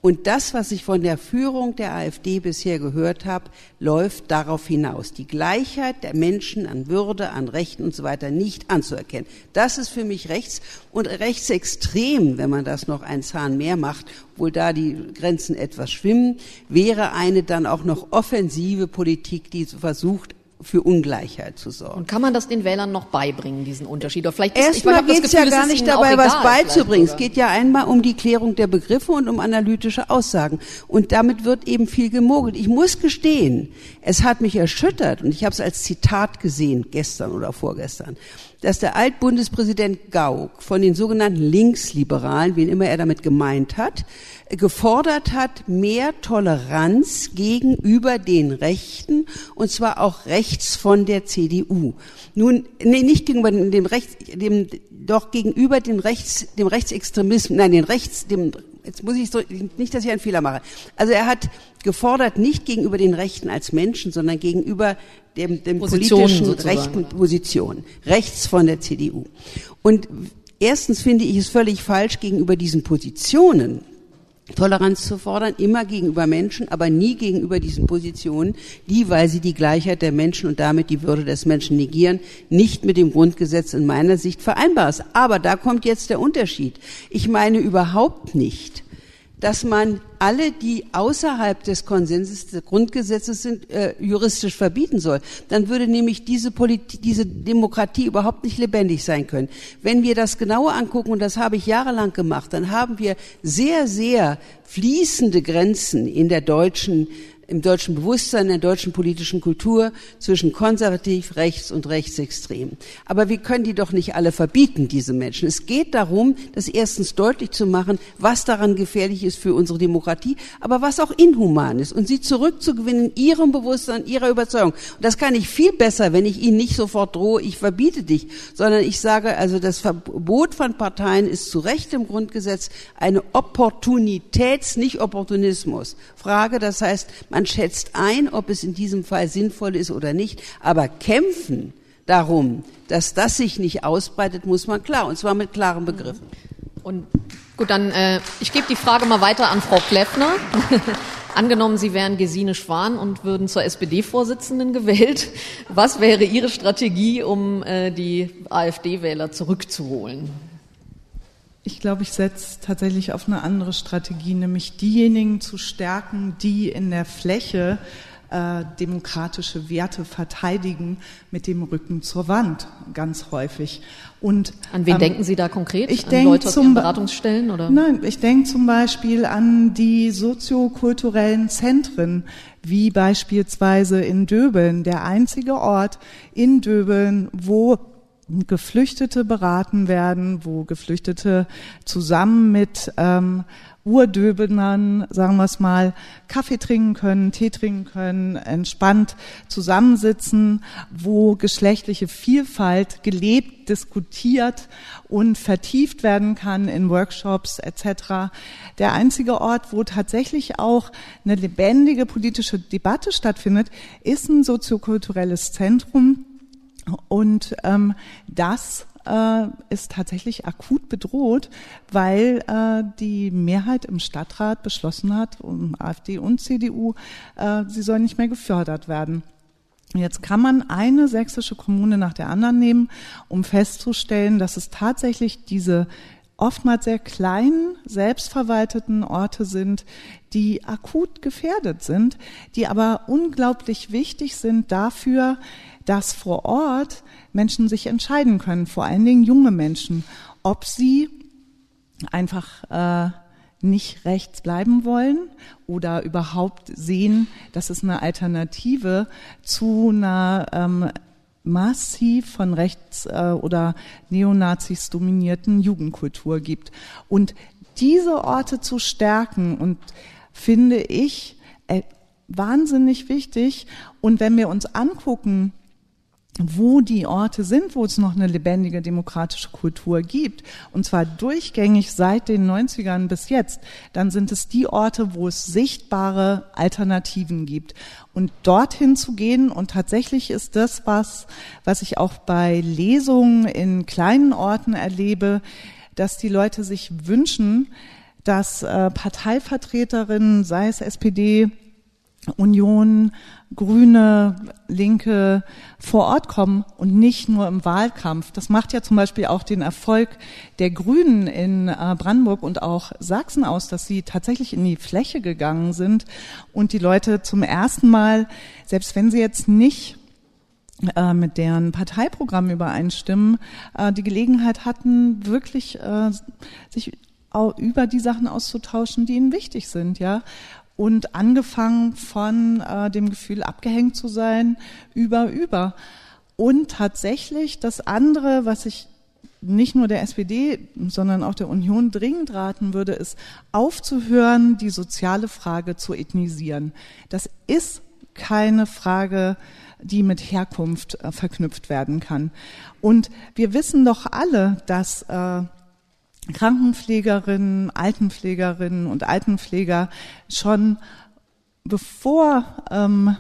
Und das, was ich von der Führung der AfD bisher gehört habe, läuft darauf hinaus, die Gleichheit der Menschen an Würde, an Rechten und so weiter nicht anzuerkennen. Das ist für mich rechts und rechtsextrem, wenn man das noch einen Zahn mehr macht, wohl da die Grenzen etwas schwimmen, wäre eine dann auch noch offensive Politik, die versucht, für Ungleichheit zu sorgen. Und kann man das den Wählern noch beibringen, diesen Unterschied? Oder vielleicht Erstmal geht es ja gar nicht dabei, was beizubringen. Es geht ja einmal um die Klärung der Begriffe und um analytische Aussagen. Und damit wird eben viel gemogelt. Ich muss gestehen, es hat mich erschüttert und ich habe es als Zitat gesehen, gestern oder vorgestern, dass der Altbundespräsident Gauck von den sogenannten Linksliberalen, wen immer er damit gemeint hat, gefordert hat, mehr Toleranz gegenüber den Rechten, und zwar auch rechts von der CDU. Nun, nee, nicht gegenüber dem Rechts, dem, doch gegenüber dem Rechts, dem Rechtsextremismus, nein, den Rechts, dem, jetzt muss ich so, nicht, dass ich einen Fehler mache. Also er hat gefordert, nicht gegenüber den Rechten als Menschen, sondern gegenüber dem, dem politischen sozusagen. rechten Position, rechts von der CDU. Und erstens finde ich es völlig falsch, gegenüber diesen Positionen Toleranz zu fordern, immer gegenüber Menschen, aber nie gegenüber diesen Positionen, die, weil sie die Gleichheit der Menschen und damit die Würde des Menschen negieren, nicht mit dem Grundgesetz in meiner Sicht vereinbar ist. Aber da kommt jetzt der Unterschied. Ich meine überhaupt nicht, dass man alle, die außerhalb des Konsenses des Grundgesetzes sind, äh, juristisch verbieten soll. Dann würde nämlich diese, Politik, diese Demokratie überhaupt nicht lebendig sein können. Wenn wir das genauer angucken, und das habe ich jahrelang gemacht, dann haben wir sehr, sehr fließende Grenzen in der deutschen im deutschen Bewusstsein, in der deutschen politischen Kultur zwischen konservativ, rechts und rechtsextrem. Aber wir können die doch nicht alle verbieten, diese Menschen. Es geht darum, das erstens deutlich zu machen, was daran gefährlich ist für unsere Demokratie, aber was auch inhuman ist und sie zurückzugewinnen in ihrem Bewusstsein, ihrer Überzeugung. Und das kann ich viel besser, wenn ich ihnen nicht sofort drohe, ich verbiete dich, sondern ich sage, also das Verbot von Parteien ist zu Recht im Grundgesetz eine Opportunitäts-, nicht Opportunismus. Frage, das heißt, man schätzt ein, ob es in diesem Fall sinnvoll ist oder nicht, aber kämpfen darum, dass das sich nicht ausbreitet, muss man klar, und zwar mit klaren Begriffen. Und gut, dann äh, ich gebe die Frage mal weiter an Frau Kleffner. Angenommen, Sie wären Gesine Schwan und würden zur SPD-Vorsitzenden gewählt. Was wäre Ihre Strategie, um äh, die AfD-Wähler zurückzuholen? Ich glaube, ich setze tatsächlich auf eine andere Strategie, nämlich diejenigen zu stärken, die in der Fläche äh, demokratische Werte verteidigen mit dem Rücken zur Wand, ganz häufig. Und an wen ähm, denken Sie da konkret? Ich denke Leute aus zum Beratungsstellen oder? Nein, ich denke zum Beispiel an die soziokulturellen Zentren, wie beispielsweise in Döbeln, der einzige Ort in Döbeln, wo Geflüchtete beraten werden, wo Geflüchtete zusammen mit ähm, Urdöbenern, sagen wir es mal, Kaffee trinken können, Tee trinken können, entspannt zusammensitzen, wo geschlechtliche Vielfalt gelebt, diskutiert und vertieft werden kann in Workshops etc. Der einzige Ort, wo tatsächlich auch eine lebendige politische Debatte stattfindet, ist ein soziokulturelles Zentrum und ähm, das äh, ist tatsächlich akut bedroht, weil äh, die Mehrheit im Stadtrat beschlossen hat, um AfD und CDU, äh, sie sollen nicht mehr gefördert werden. Jetzt kann man eine sächsische Kommune nach der anderen nehmen, um festzustellen, dass es tatsächlich diese oftmals sehr kleinen, selbstverwalteten Orte sind, die akut gefährdet sind, die aber unglaublich wichtig sind dafür, dass vor Ort Menschen sich entscheiden können, vor allen Dingen junge Menschen, ob sie einfach äh, nicht rechts bleiben wollen oder überhaupt sehen, dass es eine Alternative zu einer ähm, massiv von rechts äh, oder Neonazis dominierten Jugendkultur gibt. Und diese Orte zu stärken und finde ich äh, wahnsinnig wichtig. Und wenn wir uns angucken, wo die Orte sind, wo es noch eine lebendige demokratische Kultur gibt, und zwar durchgängig seit den 90ern bis jetzt, dann sind es die Orte, wo es sichtbare Alternativen gibt. Und dorthin zu gehen, und tatsächlich ist das was, was ich auch bei Lesungen in kleinen Orten erlebe, dass die Leute sich wünschen, dass äh, Parteivertreterinnen, sei es SPD, Union, Grüne, Linke vor Ort kommen und nicht nur im Wahlkampf. Das macht ja zum Beispiel auch den Erfolg der Grünen in äh, Brandenburg und auch Sachsen aus, dass sie tatsächlich in die Fläche gegangen sind und die Leute zum ersten Mal, selbst wenn sie jetzt nicht äh, mit deren Parteiprogramm übereinstimmen, äh, die Gelegenheit hatten, wirklich sich über die Sachen auszutauschen, die ihnen wichtig sind, ja. Und angefangen von äh, dem Gefühl, abgehängt zu sein, über, über. Und tatsächlich das andere, was ich nicht nur der SPD, sondern auch der Union dringend raten würde, ist aufzuhören, die soziale Frage zu ethnisieren. Das ist keine Frage, die mit Herkunft äh, verknüpft werden kann. Und wir wissen doch alle, dass äh, Krankenpflegerinnen, Altenpflegerinnen und Altenpfleger schon bevor ähm,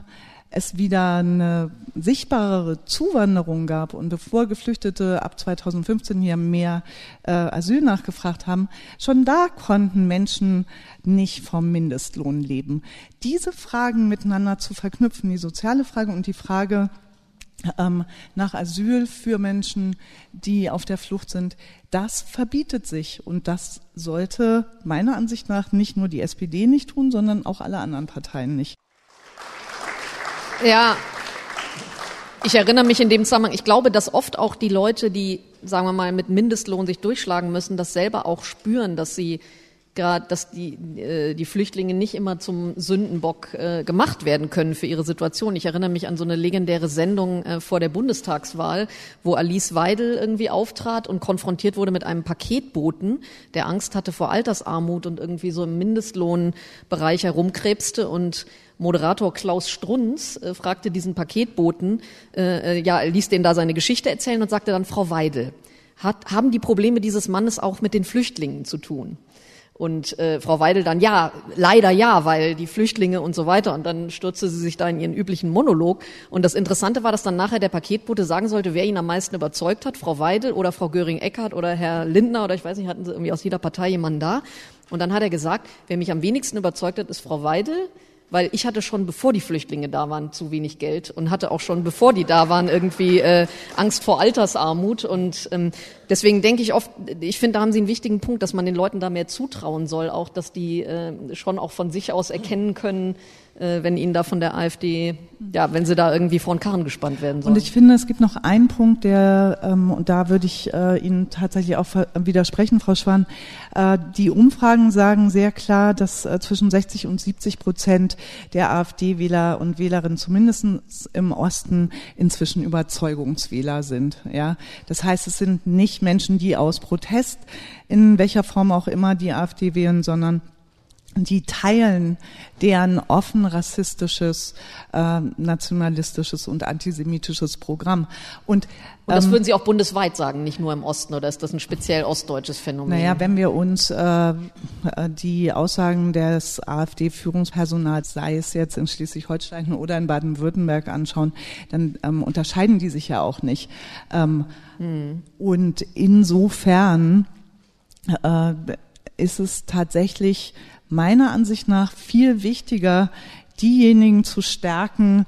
es wieder eine sichtbarere Zuwanderung gab und bevor Geflüchtete ab 2015 hier mehr äh, Asyl nachgefragt haben, schon da konnten Menschen nicht vom Mindestlohn leben. Diese Fragen miteinander zu verknüpfen, die soziale Frage und die Frage nach Asyl für Menschen, die auf der Flucht sind, das verbietet sich. Und das sollte meiner Ansicht nach nicht nur die SPD nicht tun, sondern auch alle anderen Parteien nicht. Ja, ich erinnere mich in dem Zusammenhang, ich glaube, dass oft auch die Leute, die, sagen wir mal, mit Mindestlohn sich durchschlagen müssen, das selber auch spüren, dass sie gerade, dass die, äh, die Flüchtlinge nicht immer zum Sündenbock äh, gemacht werden können für ihre Situation. Ich erinnere mich an so eine legendäre Sendung äh, vor der Bundestagswahl, wo Alice Weidel irgendwie auftrat und konfrontiert wurde mit einem Paketboten, der Angst hatte vor Altersarmut und irgendwie so im Mindestlohnbereich herumkrebste und Moderator Klaus Strunz äh, fragte diesen Paketboten, äh, äh, ja, ließ den da seine Geschichte erzählen und sagte dann, Frau Weidel, hat, haben die Probleme dieses Mannes auch mit den Flüchtlingen zu tun? Und äh, Frau Weidel dann, ja, leider ja, weil die Flüchtlinge und so weiter. Und dann stürzte sie sich da in ihren üblichen Monolog. Und das Interessante war, dass dann nachher der Paketbote sagen sollte, wer ihn am meisten überzeugt hat, Frau Weidel oder Frau Göring-Eckardt oder Herr Lindner oder ich weiß nicht, hatten sie irgendwie aus jeder Partei jemanden da. Und dann hat er gesagt, wer mich am wenigsten überzeugt hat, ist Frau Weidel weil ich hatte schon, bevor die Flüchtlinge da waren, zu wenig Geld und hatte auch schon, bevor die da waren, irgendwie äh, Angst vor Altersarmut. Und ähm, deswegen denke ich oft, ich finde, da haben Sie einen wichtigen Punkt, dass man den Leuten da mehr zutrauen soll, auch dass die äh, schon auch von sich aus erkennen können, wenn ihnen da von der AfD, ja, wenn sie da irgendwie vor den Karren gespannt werden sollen. Und ich finde, es gibt noch einen Punkt, der, ähm, und da würde ich äh, Ihnen tatsächlich auch widersprechen, Frau Schwan. Äh, die Umfragen sagen sehr klar, dass äh, zwischen 60 und 70 Prozent der AfD-Wähler und Wählerinnen zumindest im Osten inzwischen Überzeugungswähler sind. Ja, das heißt, es sind nicht Menschen, die aus Protest in welcher Form auch immer die AfD wählen, sondern die teilen deren offen rassistisches, äh, nationalistisches und antisemitisches Programm. Und, und das ähm, würden Sie auch bundesweit sagen, nicht nur im Osten, oder ist das ein speziell ostdeutsches Phänomen? Naja, wenn wir uns äh, die Aussagen des AfD-Führungspersonals, sei es jetzt in Schleswig-Holstein oder in Baden-Württemberg anschauen, dann ähm, unterscheiden die sich ja auch nicht. Ähm, hm. Und insofern äh, ist es tatsächlich meiner Ansicht nach viel wichtiger, diejenigen zu stärken,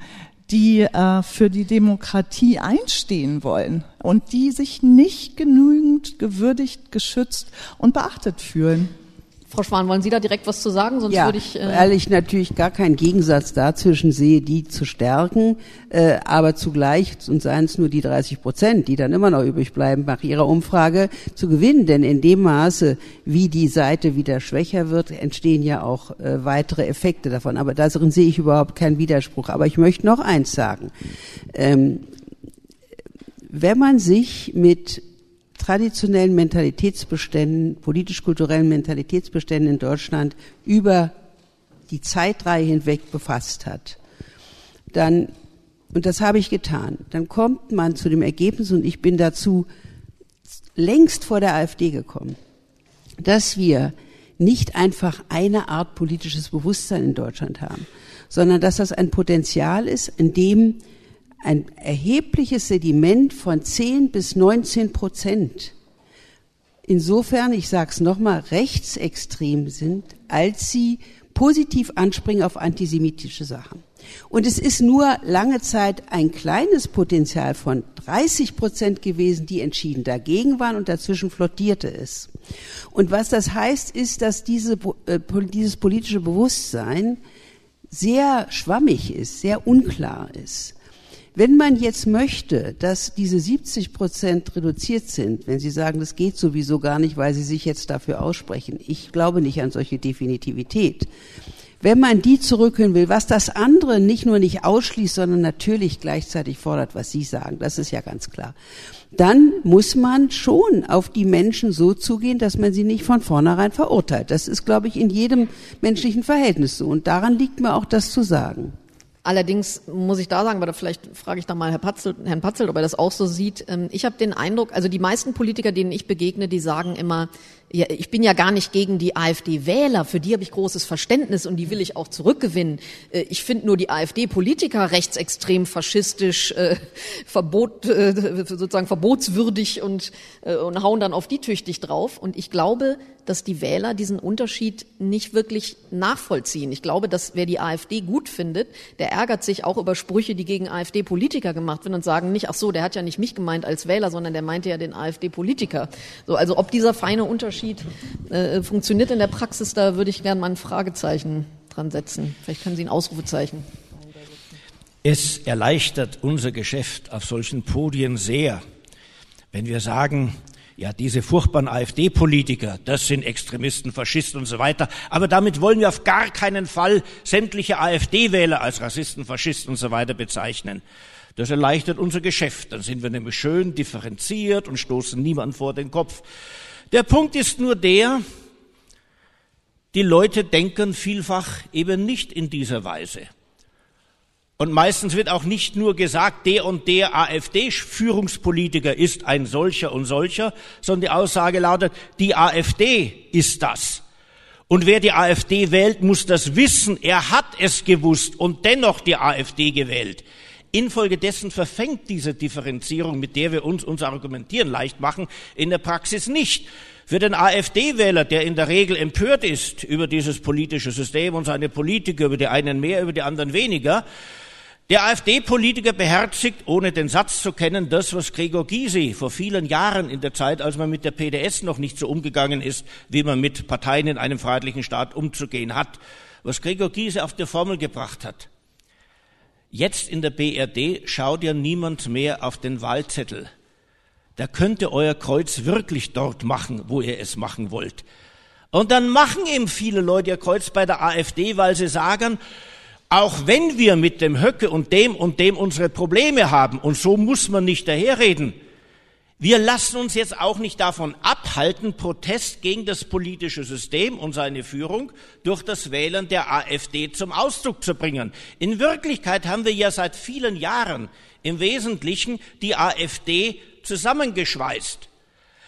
die äh, für die Demokratie einstehen wollen und die sich nicht genügend gewürdigt, geschützt und beachtet fühlen. Frau Schwan, wollen Sie da direkt was zu sagen? Sonst ja, würde ich, äh weil ich natürlich gar keinen Gegensatz dazwischen sehe, die zu stärken, äh, aber zugleich, und seien es nur die 30 Prozent, die dann immer noch übrig bleiben nach Ihrer Umfrage, zu gewinnen. Denn in dem Maße, wie die Seite wieder schwächer wird, entstehen ja auch äh, weitere Effekte davon. Aber darin sehe ich überhaupt keinen Widerspruch. Aber ich möchte noch eins sagen. Ähm, wenn man sich mit traditionellen Mentalitätsbeständen, politisch-kulturellen Mentalitätsbeständen in Deutschland über die Zeitreihe hinweg befasst hat, dann, und das habe ich getan, dann kommt man zu dem Ergebnis, und ich bin dazu längst vor der AfD gekommen, dass wir nicht einfach eine Art politisches Bewusstsein in Deutschland haben, sondern dass das ein Potenzial ist, in dem ein erhebliches Sediment von 10 bis 19 Prozent insofern, ich sage es nochmal, rechtsextrem sind, als sie positiv anspringen auf antisemitische Sachen. Und es ist nur lange Zeit ein kleines Potenzial von 30 Prozent gewesen, die entschieden dagegen waren und dazwischen flottierte es. Und was das heißt, ist, dass diese, äh, dieses politische Bewusstsein sehr schwammig ist, sehr unklar ist. Wenn man jetzt möchte, dass diese 70 Prozent reduziert sind, wenn Sie sagen, das geht sowieso gar nicht, weil Sie sich jetzt dafür aussprechen, ich glaube nicht an solche Definitivität, wenn man die zurückhören will, was das andere nicht nur nicht ausschließt, sondern natürlich gleichzeitig fordert, was Sie sagen, das ist ja ganz klar, dann muss man schon auf die Menschen so zugehen, dass man sie nicht von vornherein verurteilt. Das ist, glaube ich, in jedem menschlichen Verhältnis so. Und daran liegt mir auch das zu sagen. Allerdings muss ich da sagen, aber vielleicht frage ich da mal Herr Patzel, Herrn Patzel, ob er das auch so sieht. Ähm, ich habe den Eindruck, also die meisten Politiker, denen ich begegne, die sagen immer, ja, ich bin ja gar nicht gegen die AfD-Wähler, für die habe ich großes Verständnis und die will ich auch zurückgewinnen. Äh, ich finde nur die AfD-Politiker rechtsextrem, faschistisch, äh, verbot, äh, sozusagen verbotswürdig und, äh, und hauen dann auf die tüchtig drauf. Und ich glaube, dass die Wähler diesen Unterschied nicht wirklich nachvollziehen. Ich glaube, dass wer die AfD gut findet, der ärgert sich auch über Sprüche, die gegen AfD-Politiker gemacht werden und sagen nicht, ach so, der hat ja nicht mich gemeint als Wähler, sondern der meinte ja den AfD-Politiker. So, also ob dieser feine Unterschied äh, funktioniert in der Praxis, da würde ich gerne mal ein Fragezeichen dran setzen. Vielleicht können Sie ein Ausrufezeichen. Es erleichtert unser Geschäft auf solchen Podien sehr, wenn wir sagen, ja, diese furchtbaren AfD-Politiker, das sind Extremisten, Faschisten und so weiter. Aber damit wollen wir auf gar keinen Fall sämtliche AfD-Wähler als Rassisten, Faschisten und so weiter bezeichnen. Das erleichtert unser Geschäft. Dann sind wir nämlich schön differenziert und stoßen niemand vor den Kopf. Der Punkt ist nur der, die Leute denken vielfach eben nicht in dieser Weise. Und meistens wird auch nicht nur gesagt, der und der AfD-Führungspolitiker ist ein solcher und solcher, sondern die Aussage lautet, die AfD ist das. Und wer die AfD wählt, muss das wissen. Er hat es gewusst und dennoch die AfD gewählt. Infolgedessen verfängt diese Differenzierung, mit der wir uns unser Argumentieren leicht machen, in der Praxis nicht. Für den AfD-Wähler, der in der Regel empört ist über dieses politische System und seine Politiker, über die einen mehr, über die anderen weniger, der AfD-Politiker beherzigt, ohne den Satz zu kennen, das, was Gregor Gysi vor vielen Jahren in der Zeit, als man mit der PDS noch nicht so umgegangen ist, wie man mit Parteien in einem freiheitlichen Staat umzugehen hat, was Gregor Gysi auf die Formel gebracht hat. Jetzt in der BRD schaut ja niemand mehr auf den Wahlzettel. Da könnte euer Kreuz wirklich dort machen, wo ihr es machen wollt. Und dann machen eben viele Leute ihr Kreuz bei der AfD, weil sie sagen, auch wenn wir mit dem Höcke und dem und dem unsere Probleme haben, und so muss man nicht daherreden, wir lassen uns jetzt auch nicht davon abhalten, Protest gegen das politische System und seine Führung durch das Wählen der AfD zum Ausdruck zu bringen. In Wirklichkeit haben wir ja seit vielen Jahren im Wesentlichen die AfD zusammengeschweißt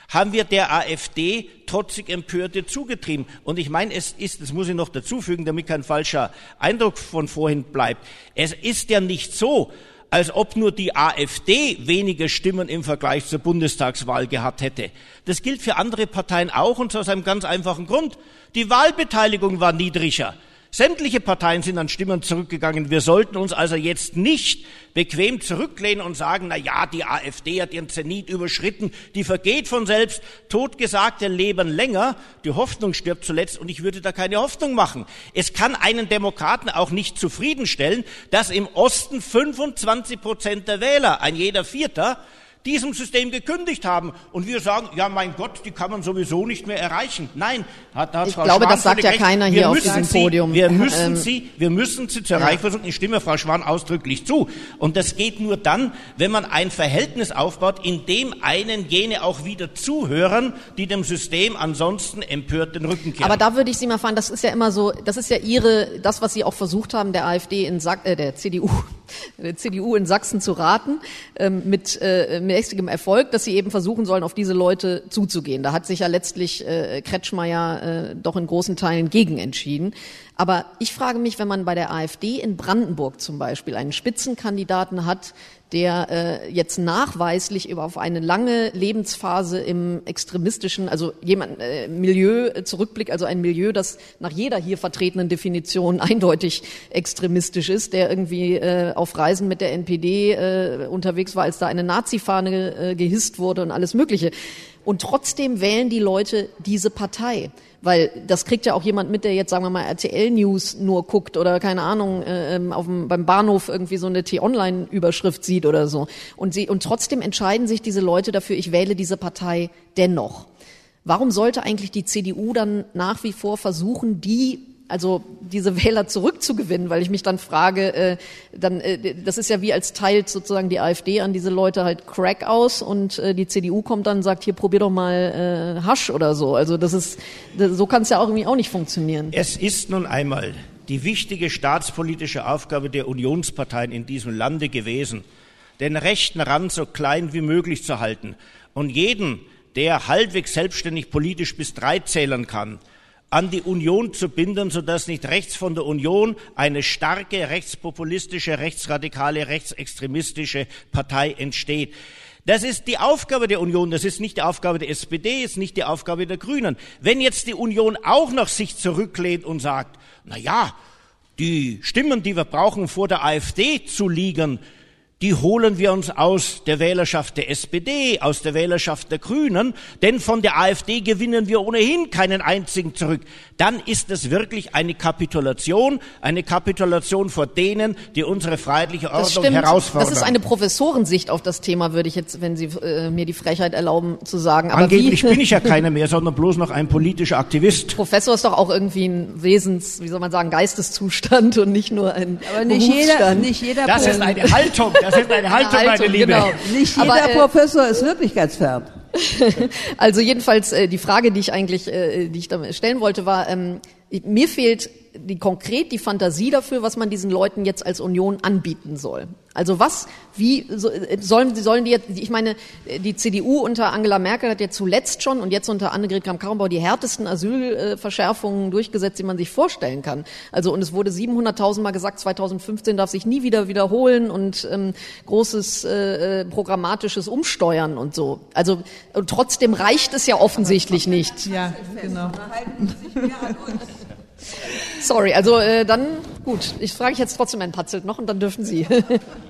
haben wir der AfD trotzig Empörte zugetrieben. Und ich meine, es ist, das muss ich noch dazufügen, damit kein falscher Eindruck von vorhin bleibt, es ist ja nicht so, als ob nur die AfD weniger Stimmen im Vergleich zur Bundestagswahl gehabt hätte. Das gilt für andere Parteien auch und zwar aus einem ganz einfachen Grund. Die Wahlbeteiligung war niedriger. Sämtliche Parteien sind an Stimmen zurückgegangen. Wir sollten uns also jetzt nicht bequem zurücklehnen und sagen, na ja, die AfD hat ihren Zenit überschritten, die vergeht von selbst. Totgesagte leben länger, die Hoffnung stirbt zuletzt und ich würde da keine Hoffnung machen. Es kann einen Demokraten auch nicht zufriedenstellen, dass im Osten 25 Prozent der Wähler, ein jeder Vierter, diesem System gekündigt haben. Und wir sagen, ja, mein Gott, die kann man sowieso nicht mehr erreichen. Nein, hat, hat ich Frau glaube, Schwan das sagt ja recht. keiner hier auf diesem sie, Podium. Wir müssen ähm, sie, wir müssen sie zur ja. Erreichung versuchen. Ich stimme Frau Schwan ausdrücklich zu. Und das geht nur dann, wenn man ein Verhältnis aufbaut, in dem einen jene auch wieder zuhören, die dem System ansonsten empört den Rücken kehren. Aber da würde ich Sie mal fragen, das ist ja immer so, das ist ja Ihre, das, was Sie auch versucht haben, der AfD in Sack, äh, der CDU, der CDU in Sachsen zu raten, ähm, mit, äh, mit mäßigem Erfolg, dass sie eben versuchen sollen, auf diese Leute zuzugehen. Da hat sich ja letztlich äh, Kretschmer ja äh, doch in großen Teilen gegen entschieden. Aber ich frage mich, wenn man bei der AfD in Brandenburg zum Beispiel einen Spitzenkandidaten hat, der äh, jetzt nachweislich über auf eine lange Lebensphase im extremistischen, also jemand äh, Milieu zurückblickt, also ein Milieu, das nach jeder hier vertretenen Definition eindeutig extremistisch ist, der irgendwie äh, auf Reisen mit der NPD äh, unterwegs war, als da eine Nazi-Fahne äh, gehisst wurde und alles Mögliche. Und trotzdem wählen die Leute diese Partei. Weil das kriegt ja auch jemand mit, der jetzt, sagen wir mal, RTL News nur guckt oder keine Ahnung, äh, ähm, auf dem, beim Bahnhof irgendwie so eine T-Online-Überschrift sieht oder so. Und, sie, und trotzdem entscheiden sich diese Leute dafür, ich wähle diese Partei dennoch. Warum sollte eigentlich die CDU dann nach wie vor versuchen, die also diese Wähler zurückzugewinnen, weil ich mich dann frage, äh, dann äh, das ist ja wie als teilt sozusagen die AfD an diese Leute halt Crack aus und äh, die CDU kommt dann und sagt, hier probier doch mal äh, Hasch oder so. Also das ist so kann es ja auch irgendwie auch nicht funktionieren. Es ist nun einmal die wichtige staatspolitische Aufgabe der Unionsparteien in diesem Lande gewesen, den rechten Rand so klein wie möglich zu halten und jeden, der halbwegs selbstständig politisch bis drei zählen kann, an die Union zu binden, sodass nicht rechts von der Union eine starke rechtspopulistische, rechtsradikale, rechtsextremistische Partei entsteht. Das ist die Aufgabe der Union, das ist nicht die Aufgabe der SPD, ist nicht die Aufgabe der Grünen. Wenn jetzt die Union auch noch sich zurücklehnt und sagt, na ja, die Stimmen, die wir brauchen, vor der AfD zu liegen, die holen wir uns aus der Wählerschaft der SPD, aus der Wählerschaft der Grünen, denn von der AfD gewinnen wir ohnehin keinen einzigen zurück. Dann ist es wirklich eine Kapitulation, eine Kapitulation vor denen, die unsere freiheitliche Ordnung das stimmt. herausfordern. Das ist eine Professorensicht auf das Thema, würde ich jetzt, wenn Sie äh, mir die Frechheit erlauben, zu sagen. Aber Angeblich wie, bin ich ja keiner mehr, sondern bloß noch ein politischer Aktivist. Professor ist doch auch irgendwie ein Wesens, wie soll man sagen, Geisteszustand und nicht nur ein Aber nicht jeder, nicht jeder. Das ist eine Haltung. Das ist eine Haltung, eine Haltung meine Liebe. Genau. Nicht jeder Aber, äh, Professor ist wirklichkeitsfern. also jedenfalls äh, die Frage, die ich eigentlich, äh, die ich da stellen wollte, war, ähm, mir fehlt die konkret die Fantasie dafür, was man diesen Leuten jetzt als Union anbieten soll. Also was, wie sollen, sollen die jetzt, ich meine, die CDU unter Angela Merkel hat ja zuletzt schon und jetzt unter Annegret Kramp-Karrenbauer die härtesten Asylverschärfungen durchgesetzt, die man sich vorstellen kann. Also und es wurde 700.000 Mal gesagt, 2015 darf sich nie wieder wiederholen und ähm, großes äh, programmatisches Umsteuern und so. Also und trotzdem reicht es ja offensichtlich nicht. Ja, genau. Sorry, also äh, dann gut. Ich frage ich jetzt trotzdem Herrn Patzelt noch und dann dürfen Sie.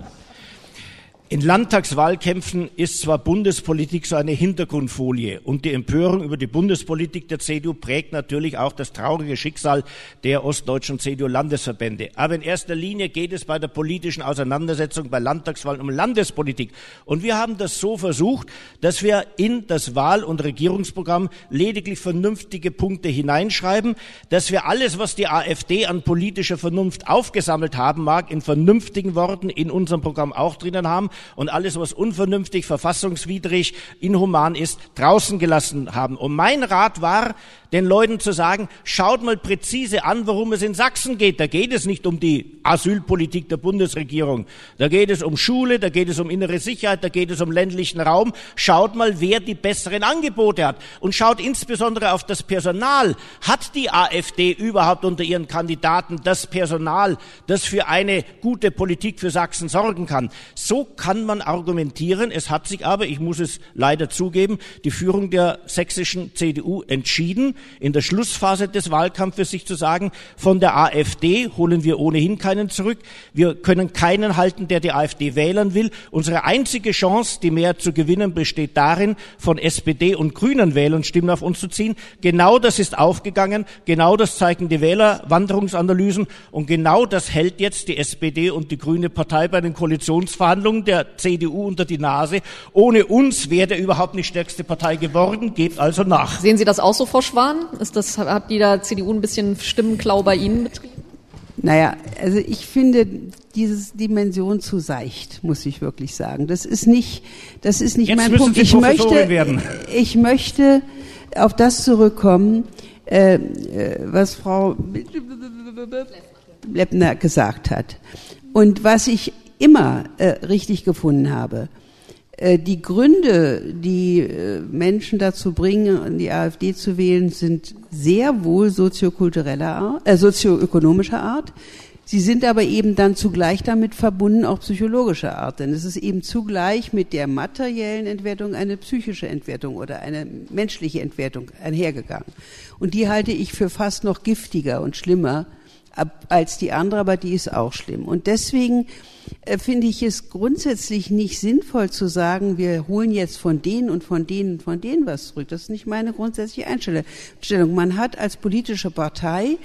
In Landtagswahlkämpfen ist zwar Bundespolitik so eine Hintergrundfolie und die Empörung über die Bundespolitik der CDU prägt natürlich auch das traurige Schicksal der ostdeutschen CDU-Landesverbände. Aber in erster Linie geht es bei der politischen Auseinandersetzung bei Landtagswahlen um Landespolitik. Und wir haben das so versucht, dass wir in das Wahl- und Regierungsprogramm lediglich vernünftige Punkte hineinschreiben, dass wir alles, was die AfD an politischer Vernunft aufgesammelt haben mag, in vernünftigen Worten in unserem Programm auch drinnen haben und alles, was unvernünftig, verfassungswidrig, inhuman ist, draußen gelassen haben. Und mein Rat war, den Leuten zu sagen, schaut mal präzise an, worum es in Sachsen geht. Da geht es nicht um die Asylpolitik der Bundesregierung. Da geht es um Schule, da geht es um innere Sicherheit, da geht es um ländlichen Raum. Schaut mal, wer die besseren Angebote hat. Und schaut insbesondere auf das Personal. Hat die AfD überhaupt unter ihren Kandidaten das Personal, das für eine gute Politik für Sachsen sorgen kann? So kann man argumentieren. Es hat sich aber, ich muss es leider zugeben, die Führung der sächsischen CDU entschieden, in der Schlussphase des Wahlkampfes sich zu sagen, von der AfD holen wir ohnehin keinen zurück. Wir können keinen halten, der die AfD wählen will. Unsere einzige Chance, die Mehrheit zu gewinnen, besteht darin, von SPD und Grünen Wählern Stimmen auf uns zu ziehen. Genau das ist aufgegangen. Genau das zeigen die Wählerwanderungsanalysen. Und genau das hält jetzt die SPD und die Grüne Partei bei den Koalitionsverhandlungen der CDU unter die Nase. Ohne uns wäre der überhaupt nicht stärkste Partei geworden. Gebt also nach. Sehen Sie das auch so, Frau Schwarz? Waren? Ist das, hat die da CDU ein bisschen Stimmenklau bei Ihnen betrieben? Naja, also ich finde diese Dimension zu seicht, muss ich wirklich sagen. Das ist nicht, das ist nicht Jetzt mein Punkt. ich möchte, werden. ich möchte auf das zurückkommen, äh, äh was Frau Leppner gesagt hat. Und was ich immer äh, richtig gefunden habe. Äh, die Gründe, die äh, Menschen dazu bringen, die AfD zu wählen, sind sehr wohl soziokultureller Art, äh, sozioökonomischer Art. Sie sind aber eben dann zugleich damit verbunden, auch psychologischer Art. Denn es ist eben zugleich mit der materiellen Entwertung eine psychische Entwertung oder eine menschliche Entwertung einhergegangen. Und die halte ich für fast noch giftiger und schlimmer als die andere, aber die ist auch schlimm. Und deswegen äh, finde ich es grundsätzlich nicht sinnvoll zu sagen, wir holen jetzt von denen und von denen und von denen was zurück. Das ist nicht meine grundsätzliche Einstellung. Man hat als politische Partei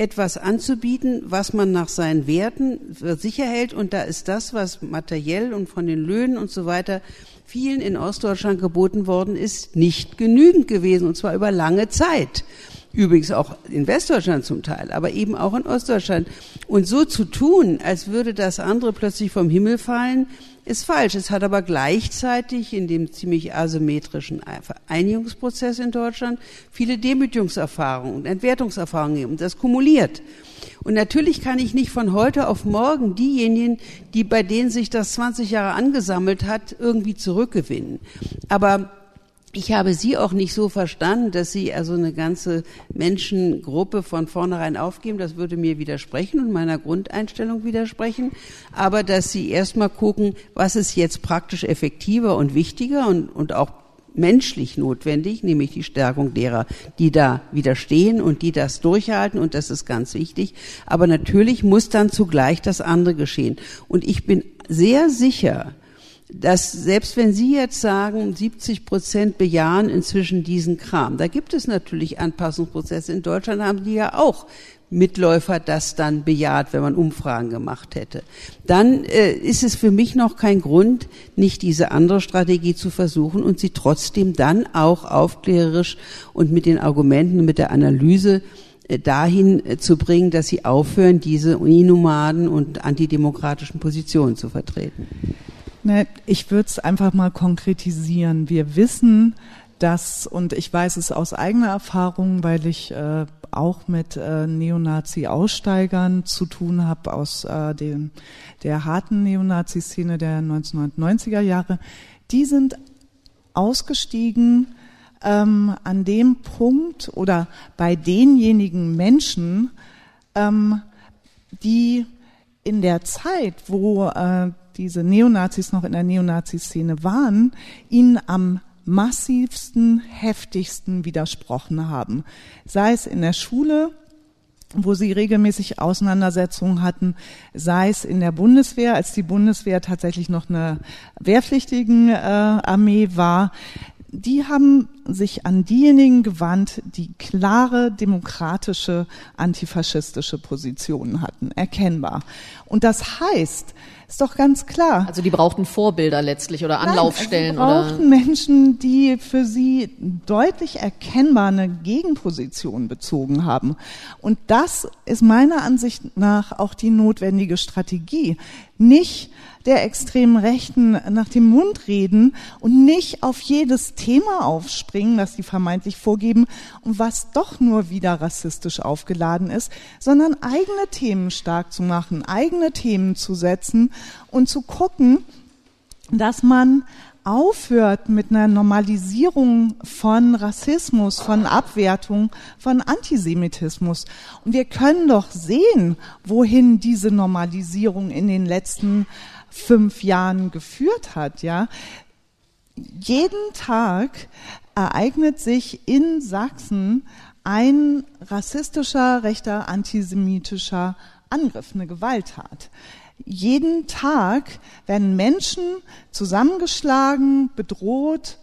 etwas anzubieten, was man nach seinen Werten sicher hält. Und da ist das, was materiell und von den Löhnen und so weiter vielen in Ostdeutschland geboten worden ist, nicht genügend gewesen, und zwar über lange Zeit. Übrigens auch in Westdeutschland zum Teil, aber eben auch in Ostdeutschland. Und so zu tun, als würde das andere plötzlich vom Himmel fallen, ist falsch. Es hat aber gleichzeitig in dem ziemlich asymmetrischen Einigungsprozess in Deutschland viele Demütigungserfahrungen und Entwertungserfahrungen gegeben. Das kumuliert. Und natürlich kann ich nicht von heute auf morgen diejenigen, die bei denen sich das 20 Jahre angesammelt hat, irgendwie zurückgewinnen. Aber ich habe Sie auch nicht so verstanden, dass Sie also eine ganze Menschengruppe von vornherein aufgeben. Das würde mir widersprechen und meiner Grundeinstellung widersprechen. Aber dass Sie erstmal gucken, was ist jetzt praktisch effektiver und wichtiger und, und auch menschlich notwendig, nämlich die Stärkung derer, die da widerstehen und die das durchhalten und das ist ganz wichtig. Aber natürlich muss dann zugleich das andere geschehen. Und ich bin sehr sicher, dass selbst wenn Sie jetzt sagen, 70 Prozent bejahen inzwischen diesen Kram, da gibt es natürlich Anpassungsprozesse. In Deutschland haben die ja auch Mitläufer das dann bejaht, wenn man Umfragen gemacht hätte. Dann äh, ist es für mich noch kein Grund, nicht diese andere Strategie zu versuchen und sie trotzdem dann auch aufklärerisch und mit den Argumenten mit der Analyse äh, dahin äh, zu bringen, dass sie aufhören, diese inhumanen und antidemokratischen Positionen zu vertreten. Ne, ich würde es einfach mal konkretisieren. Wir wissen, dass, und ich weiß es aus eigener Erfahrung, weil ich äh, auch mit äh, Neonazi-Aussteigern zu tun habe aus äh, dem, der harten Neonazi-Szene der 1990er Jahre, die sind ausgestiegen ähm, an dem Punkt oder bei denjenigen Menschen, ähm, die in der Zeit, wo äh, diese Neonazis noch in der Neonazi-Szene waren, ihnen am massivsten, heftigsten widersprochen haben. Sei es in der Schule, wo sie regelmäßig Auseinandersetzungen hatten, sei es in der Bundeswehr, als die Bundeswehr tatsächlich noch eine wehrpflichtigen äh, Armee war, die haben sich an diejenigen gewandt, die klare demokratische antifaschistische Positionen hatten, erkennbar. Und das heißt, ist doch ganz klar. Also die brauchten Vorbilder letztlich oder Anlaufstellen Nein, also brauchten oder Menschen, die für sie deutlich erkennbar eine Gegenposition bezogen haben. Und das ist meiner Ansicht nach auch die notwendige Strategie. Nicht der extremen Rechten nach dem Mund reden und nicht auf jedes Thema aufspringen, das sie vermeintlich vorgeben und was doch nur wieder rassistisch aufgeladen ist, sondern eigene Themen stark zu machen, eigene Themen zu setzen und zu gucken, dass man aufhört mit einer Normalisierung von Rassismus, von Abwertung, von Antisemitismus. Und wir können doch sehen, wohin diese Normalisierung in den letzten fünf Jahren geführt hat, ja. Jeden Tag ereignet sich in Sachsen ein rassistischer, rechter, antisemitischer Angriff, eine Gewalttat. Jeden Tag werden Menschen zusammengeschlagen, bedroht,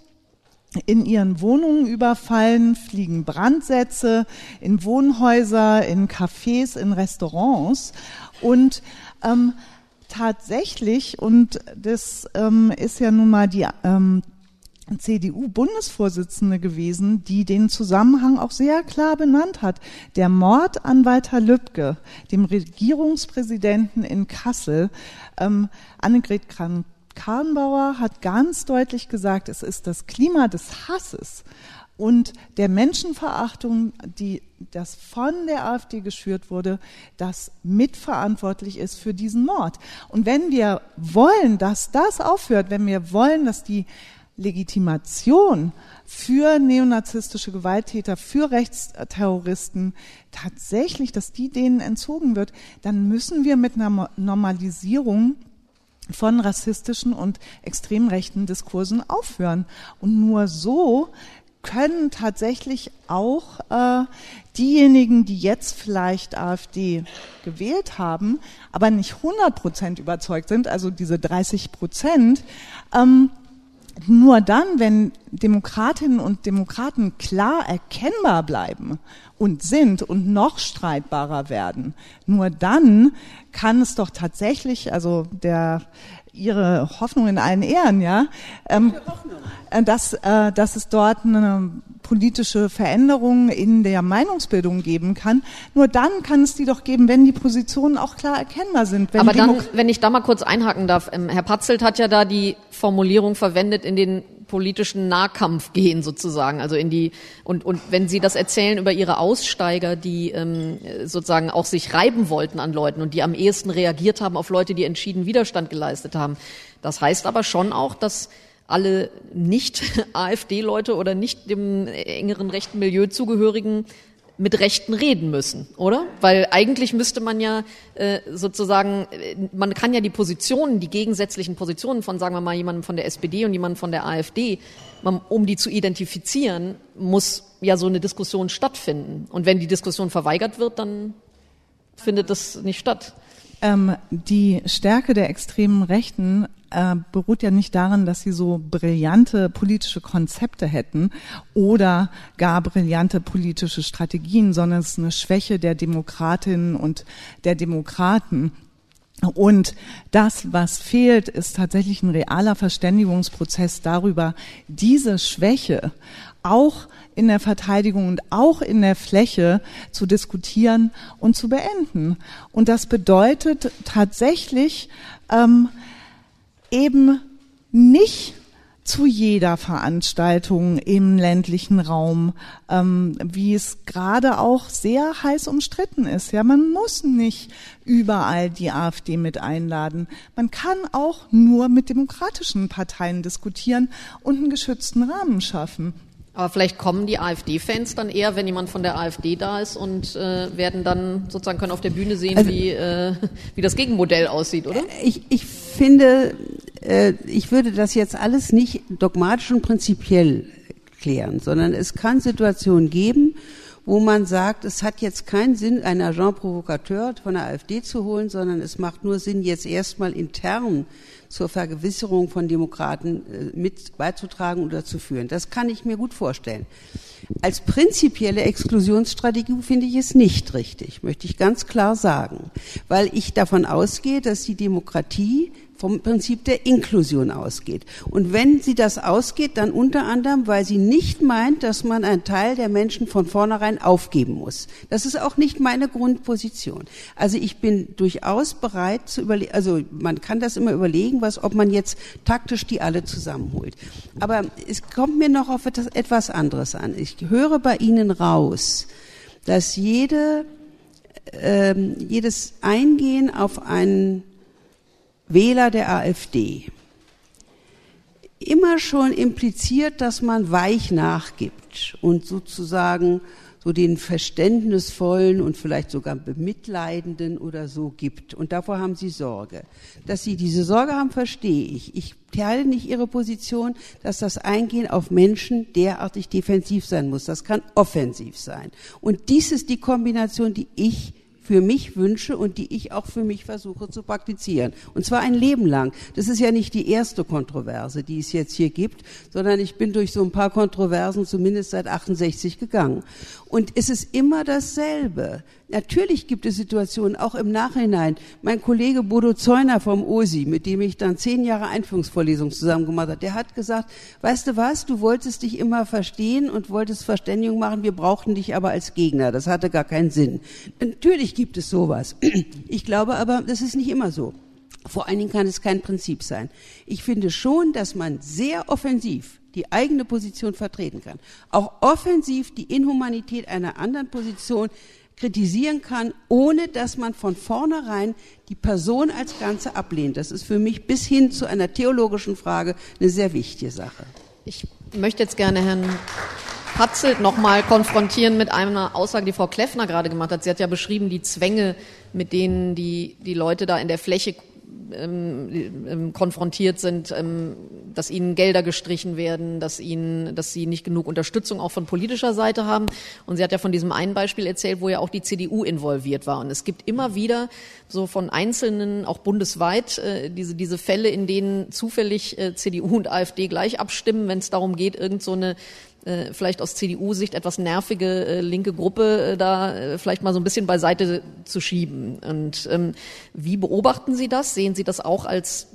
in ihren Wohnungen überfallen, fliegen Brandsätze in Wohnhäuser, in Cafés, in Restaurants und ähm, tatsächlich, und das ähm, ist ja nun mal die ähm, CDU-Bundesvorsitzende gewesen, die den Zusammenhang auch sehr klar benannt hat. Der Mord an Walter Lübcke, dem Regierungspräsidenten in Kassel, ähm, Annegret Kramp-Karrenbauer hat ganz deutlich gesagt, es ist das Klima des Hasses und der Menschenverachtung, die das von der AfD geschürt wurde, das mitverantwortlich ist für diesen Mord. Und wenn wir wollen, dass das aufhört, wenn wir wollen, dass die Legitimation für neonazistische Gewalttäter, für Rechtsterroristen tatsächlich, dass die denen entzogen wird, dann müssen wir mit einer Normalisierung von rassistischen und extrem rechten Diskursen aufhören. Und nur so können tatsächlich auch äh, diejenigen, die jetzt vielleicht AfD gewählt haben, aber nicht 100 Prozent überzeugt sind, also diese 30 Prozent, ähm, nur dann, wenn Demokratinnen und Demokraten klar erkennbar bleiben und sind und noch streitbarer werden, nur dann kann es doch tatsächlich, also der ihre Hoffnung in allen Ehren, ja, ähm, äh, dass, äh, dass es dort eine politische Veränderung in der Meinungsbildung geben kann. Nur dann kann es die doch geben, wenn die Positionen auch klar erkennbar sind. Aber dann, wenn ich da mal kurz einhaken darf, ähm, Herr Patzelt hat ja da die Formulierung verwendet in den politischen Nahkampf gehen sozusagen, also in die und und wenn Sie das erzählen über Ihre Aussteiger, die ähm, sozusagen auch sich reiben wollten an Leuten und die am ehesten reagiert haben auf Leute, die entschieden Widerstand geleistet haben, das heißt aber schon auch, dass alle nicht AfD-Leute oder nicht dem engeren rechten Milieu zugehörigen mit Rechten reden müssen, oder? Weil eigentlich müsste man ja äh, sozusagen, äh, man kann ja die Positionen, die gegensätzlichen Positionen von, sagen wir mal, jemandem von der SPD und jemandem von der AfD, man, um die zu identifizieren, muss ja so eine Diskussion stattfinden. Und wenn die Diskussion verweigert wird, dann findet das nicht statt. Ähm, die Stärke der extremen Rechten äh, beruht ja nicht darin, dass sie so brillante politische Konzepte hätten oder gar brillante politische Strategien, sondern es ist eine Schwäche der Demokratinnen und der Demokraten. Und das, was fehlt, ist tatsächlich ein realer Verständigungsprozess darüber, diese Schwäche auch in der Verteidigung und auch in der Fläche zu diskutieren und zu beenden. Und das bedeutet tatsächlich ähm, eben nicht zu jeder Veranstaltung im ländlichen Raum, ähm, wie es gerade auch sehr heiß umstritten ist. Ja, man muss nicht überall die AfD mit einladen. Man kann auch nur mit demokratischen Parteien diskutieren und einen geschützten Rahmen schaffen. Aber vielleicht kommen die AfD-Fans dann eher, wenn jemand von der AfD da ist und äh, werden dann sozusagen können auf der Bühne sehen, also, wie, äh, wie das Gegenmodell aussieht, oder? Ich, ich finde, äh, ich würde das jetzt alles nicht dogmatisch und prinzipiell klären, sondern es kann Situationen geben, wo man sagt, es hat jetzt keinen Sinn, einen Agent Provokateur von der AfD zu holen, sondern es macht nur Sinn, jetzt erstmal intern zur Vergewisserung von Demokraten äh, mit beizutragen oder zu führen. Das kann ich mir gut vorstellen. Als prinzipielle Exklusionsstrategie finde ich es nicht richtig, möchte ich ganz klar sagen, weil ich davon ausgehe, dass die Demokratie vom Prinzip der Inklusion ausgeht. Und wenn sie das ausgeht, dann unter anderem, weil sie nicht meint, dass man einen Teil der Menschen von vornherein aufgeben muss. Das ist auch nicht meine Grundposition. Also ich bin durchaus bereit zu überlegen, also man kann das immer überlegen, was, ob man jetzt taktisch die alle zusammenholt. Aber es kommt mir noch auf etwas, anderes an. Ich höre bei Ihnen raus, dass jede, ähm, jedes Eingehen auf einen Wähler der AfD immer schon impliziert, dass man weich nachgibt und sozusagen so den verständnisvollen und vielleicht sogar bemitleidenden oder so gibt. Und davor haben Sie Sorge. Dass Sie diese Sorge haben, verstehe ich. Ich teile nicht Ihre Position, dass das Eingehen auf Menschen derartig defensiv sein muss. Das kann offensiv sein. Und dies ist die Kombination, die ich für mich wünsche und die ich auch für mich versuche zu praktizieren. Und zwar ein Leben lang. Das ist ja nicht die erste Kontroverse, die es jetzt hier gibt, sondern ich bin durch so ein paar Kontroversen zumindest seit 68 gegangen. Und es ist immer dasselbe. Natürlich gibt es Situationen, auch im Nachhinein. Mein Kollege Bodo Zeuner vom OSI, mit dem ich dann zehn Jahre Einführungsvorlesung zusammen gemacht habe, der hat gesagt, weißt du was, du wolltest dich immer verstehen und wolltest Verständigung machen, wir brauchten dich aber als Gegner. Das hatte gar keinen Sinn. Natürlich gibt es sowas. Ich glaube aber, das ist nicht immer so. Vor allen Dingen kann es kein Prinzip sein. Ich finde schon, dass man sehr offensiv die eigene Position vertreten kann, auch offensiv die Inhumanität einer anderen Position kritisieren kann, ohne dass man von vornherein die Person als Ganze ablehnt. Das ist für mich bis hin zu einer theologischen Frage eine sehr wichtige Sache. Ich möchte jetzt gerne Herrn Patzelt nochmal konfrontieren mit einer Aussage, die Frau Kleffner gerade gemacht hat. Sie hat ja beschrieben, die Zwänge, mit denen die, die Leute da in der Fläche ähm, ähm, konfrontiert sind, ähm, dass ihnen Gelder gestrichen werden, dass ihnen, dass sie nicht genug Unterstützung auch von politischer Seite haben. Und sie hat ja von diesem einen Beispiel erzählt, wo ja auch die CDU involviert war. Und es gibt immer wieder so von Einzelnen, auch bundesweit, äh, diese, diese Fälle, in denen zufällig äh, CDU und AfD gleich abstimmen, wenn es darum geht, irgend so eine äh, vielleicht aus CDU-Sicht etwas nervige äh, linke Gruppe äh, da äh, vielleicht mal so ein bisschen beiseite zu schieben. Und ähm, wie beobachten Sie das? Sehen Sie das auch als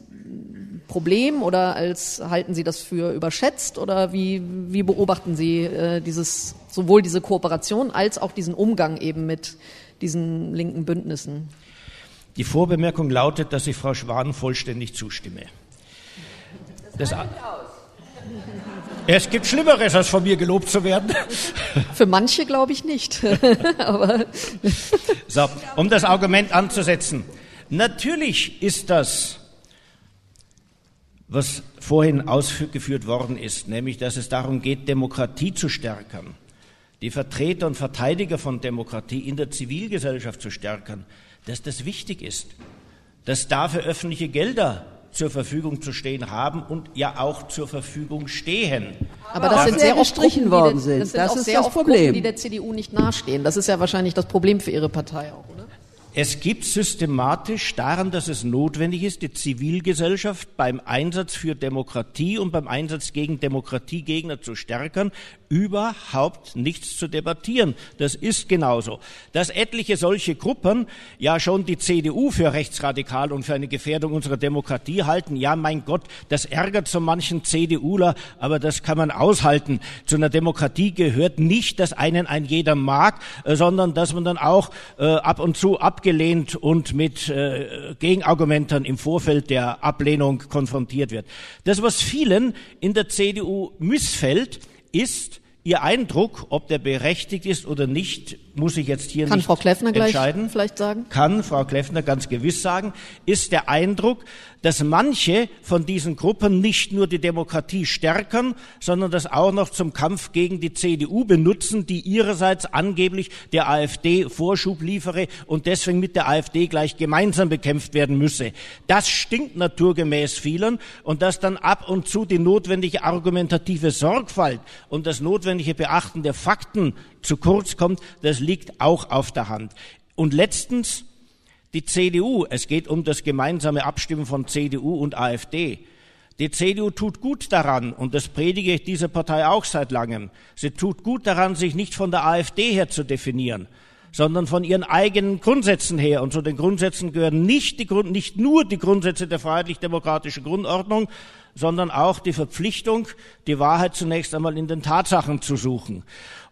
Problem oder als halten Sie das für überschätzt oder wie, wie beobachten Sie äh, dieses sowohl diese Kooperation als auch diesen Umgang eben mit diesen linken Bündnissen? Die Vorbemerkung lautet, dass ich Frau Schwan vollständig zustimme. Das, das es gibt Schlimmeres, als von mir gelobt zu werden. Für manche glaube ich nicht. Aber so, um das Argument anzusetzen. Natürlich ist das, was vorhin ausgeführt worden ist, nämlich, dass es darum geht, Demokratie zu stärken, die Vertreter und Verteidiger von Demokratie in der Zivilgesellschaft zu stärken, dass das wichtig ist, dass dafür öffentliche Gelder zur Verfügung zu stehen haben und ja auch zur Verfügung stehen. Aber das sind sehr oft Gruppen, worden sind. Das, sind das auch ist sehr das Problem. Gruppen, die der CDU nicht nahestehen. Das ist ja wahrscheinlich das Problem für Ihre Partei auch? Es gibt systematisch daran, dass es notwendig ist, die Zivilgesellschaft beim Einsatz für Demokratie und beim Einsatz gegen Demokratiegegner zu stärken, überhaupt nichts zu debattieren. Das ist genauso. Dass etliche solche Gruppen ja schon die CDU für rechtsradikal und für eine Gefährdung unserer Demokratie halten, ja mein Gott, das ärgert so manchen CDUler, aber das kann man aushalten. Zu einer Demokratie gehört nicht, dass einen ein jeder mag, äh, sondern dass man dann auch äh, ab und zu abgelehnt und mit äh, Gegenargumenten im Vorfeld der Ablehnung konfrontiert wird. Das, was vielen in der CDU missfällt, ist, Ihr Eindruck, ob der berechtigt ist oder nicht, muss ich jetzt hier Kann nicht Frau Kleffner entscheiden. Vielleicht sagen? Kann Frau Kleffner ganz gewiss sagen, ist der Eindruck, dass manche von diesen Gruppen nicht nur die Demokratie stärken, sondern das auch noch zum Kampf gegen die CDU benutzen, die ihrerseits angeblich der AfD Vorschub liefere und deswegen mit der AfD gleich gemeinsam bekämpft werden müsse. Das stinkt naturgemäß vielen und dass dann ab und zu die notwendige argumentative Sorgfalt und das notwendige Beachten der Fakten zu kurz kommt, das liegt auch auf der Hand. Und letztens die CDU, es geht um das gemeinsame Abstimmen von CDU und AfD. Die CDU tut gut daran, und das predige ich dieser Partei auch seit langem, sie tut gut daran, sich nicht von der AfD her zu definieren, sondern von ihren eigenen Grundsätzen her. Und zu den Grundsätzen gehören nicht, die Grund, nicht nur die Grundsätze der freiheitlich-demokratischen Grundordnung, sondern auch die Verpflichtung, die Wahrheit zunächst einmal in den Tatsachen zu suchen.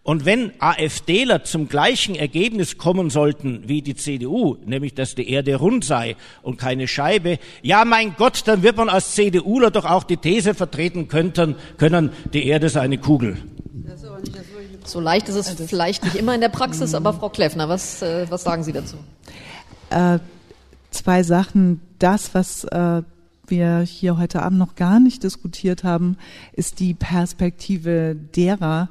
Und wenn AfDler zum gleichen Ergebnis kommen sollten wie die CDU, nämlich dass die Erde rund sei und keine Scheibe, ja mein Gott, dann wird man als CDUler doch auch die These vertreten könnten, können, die Erde sei eine Kugel. So leicht ist es vielleicht nicht immer in der Praxis, aber Frau Kleffner, was, äh, was sagen Sie dazu? Äh, zwei Sachen. Das, was äh, wir hier heute Abend noch gar nicht diskutiert haben, ist die Perspektive derer,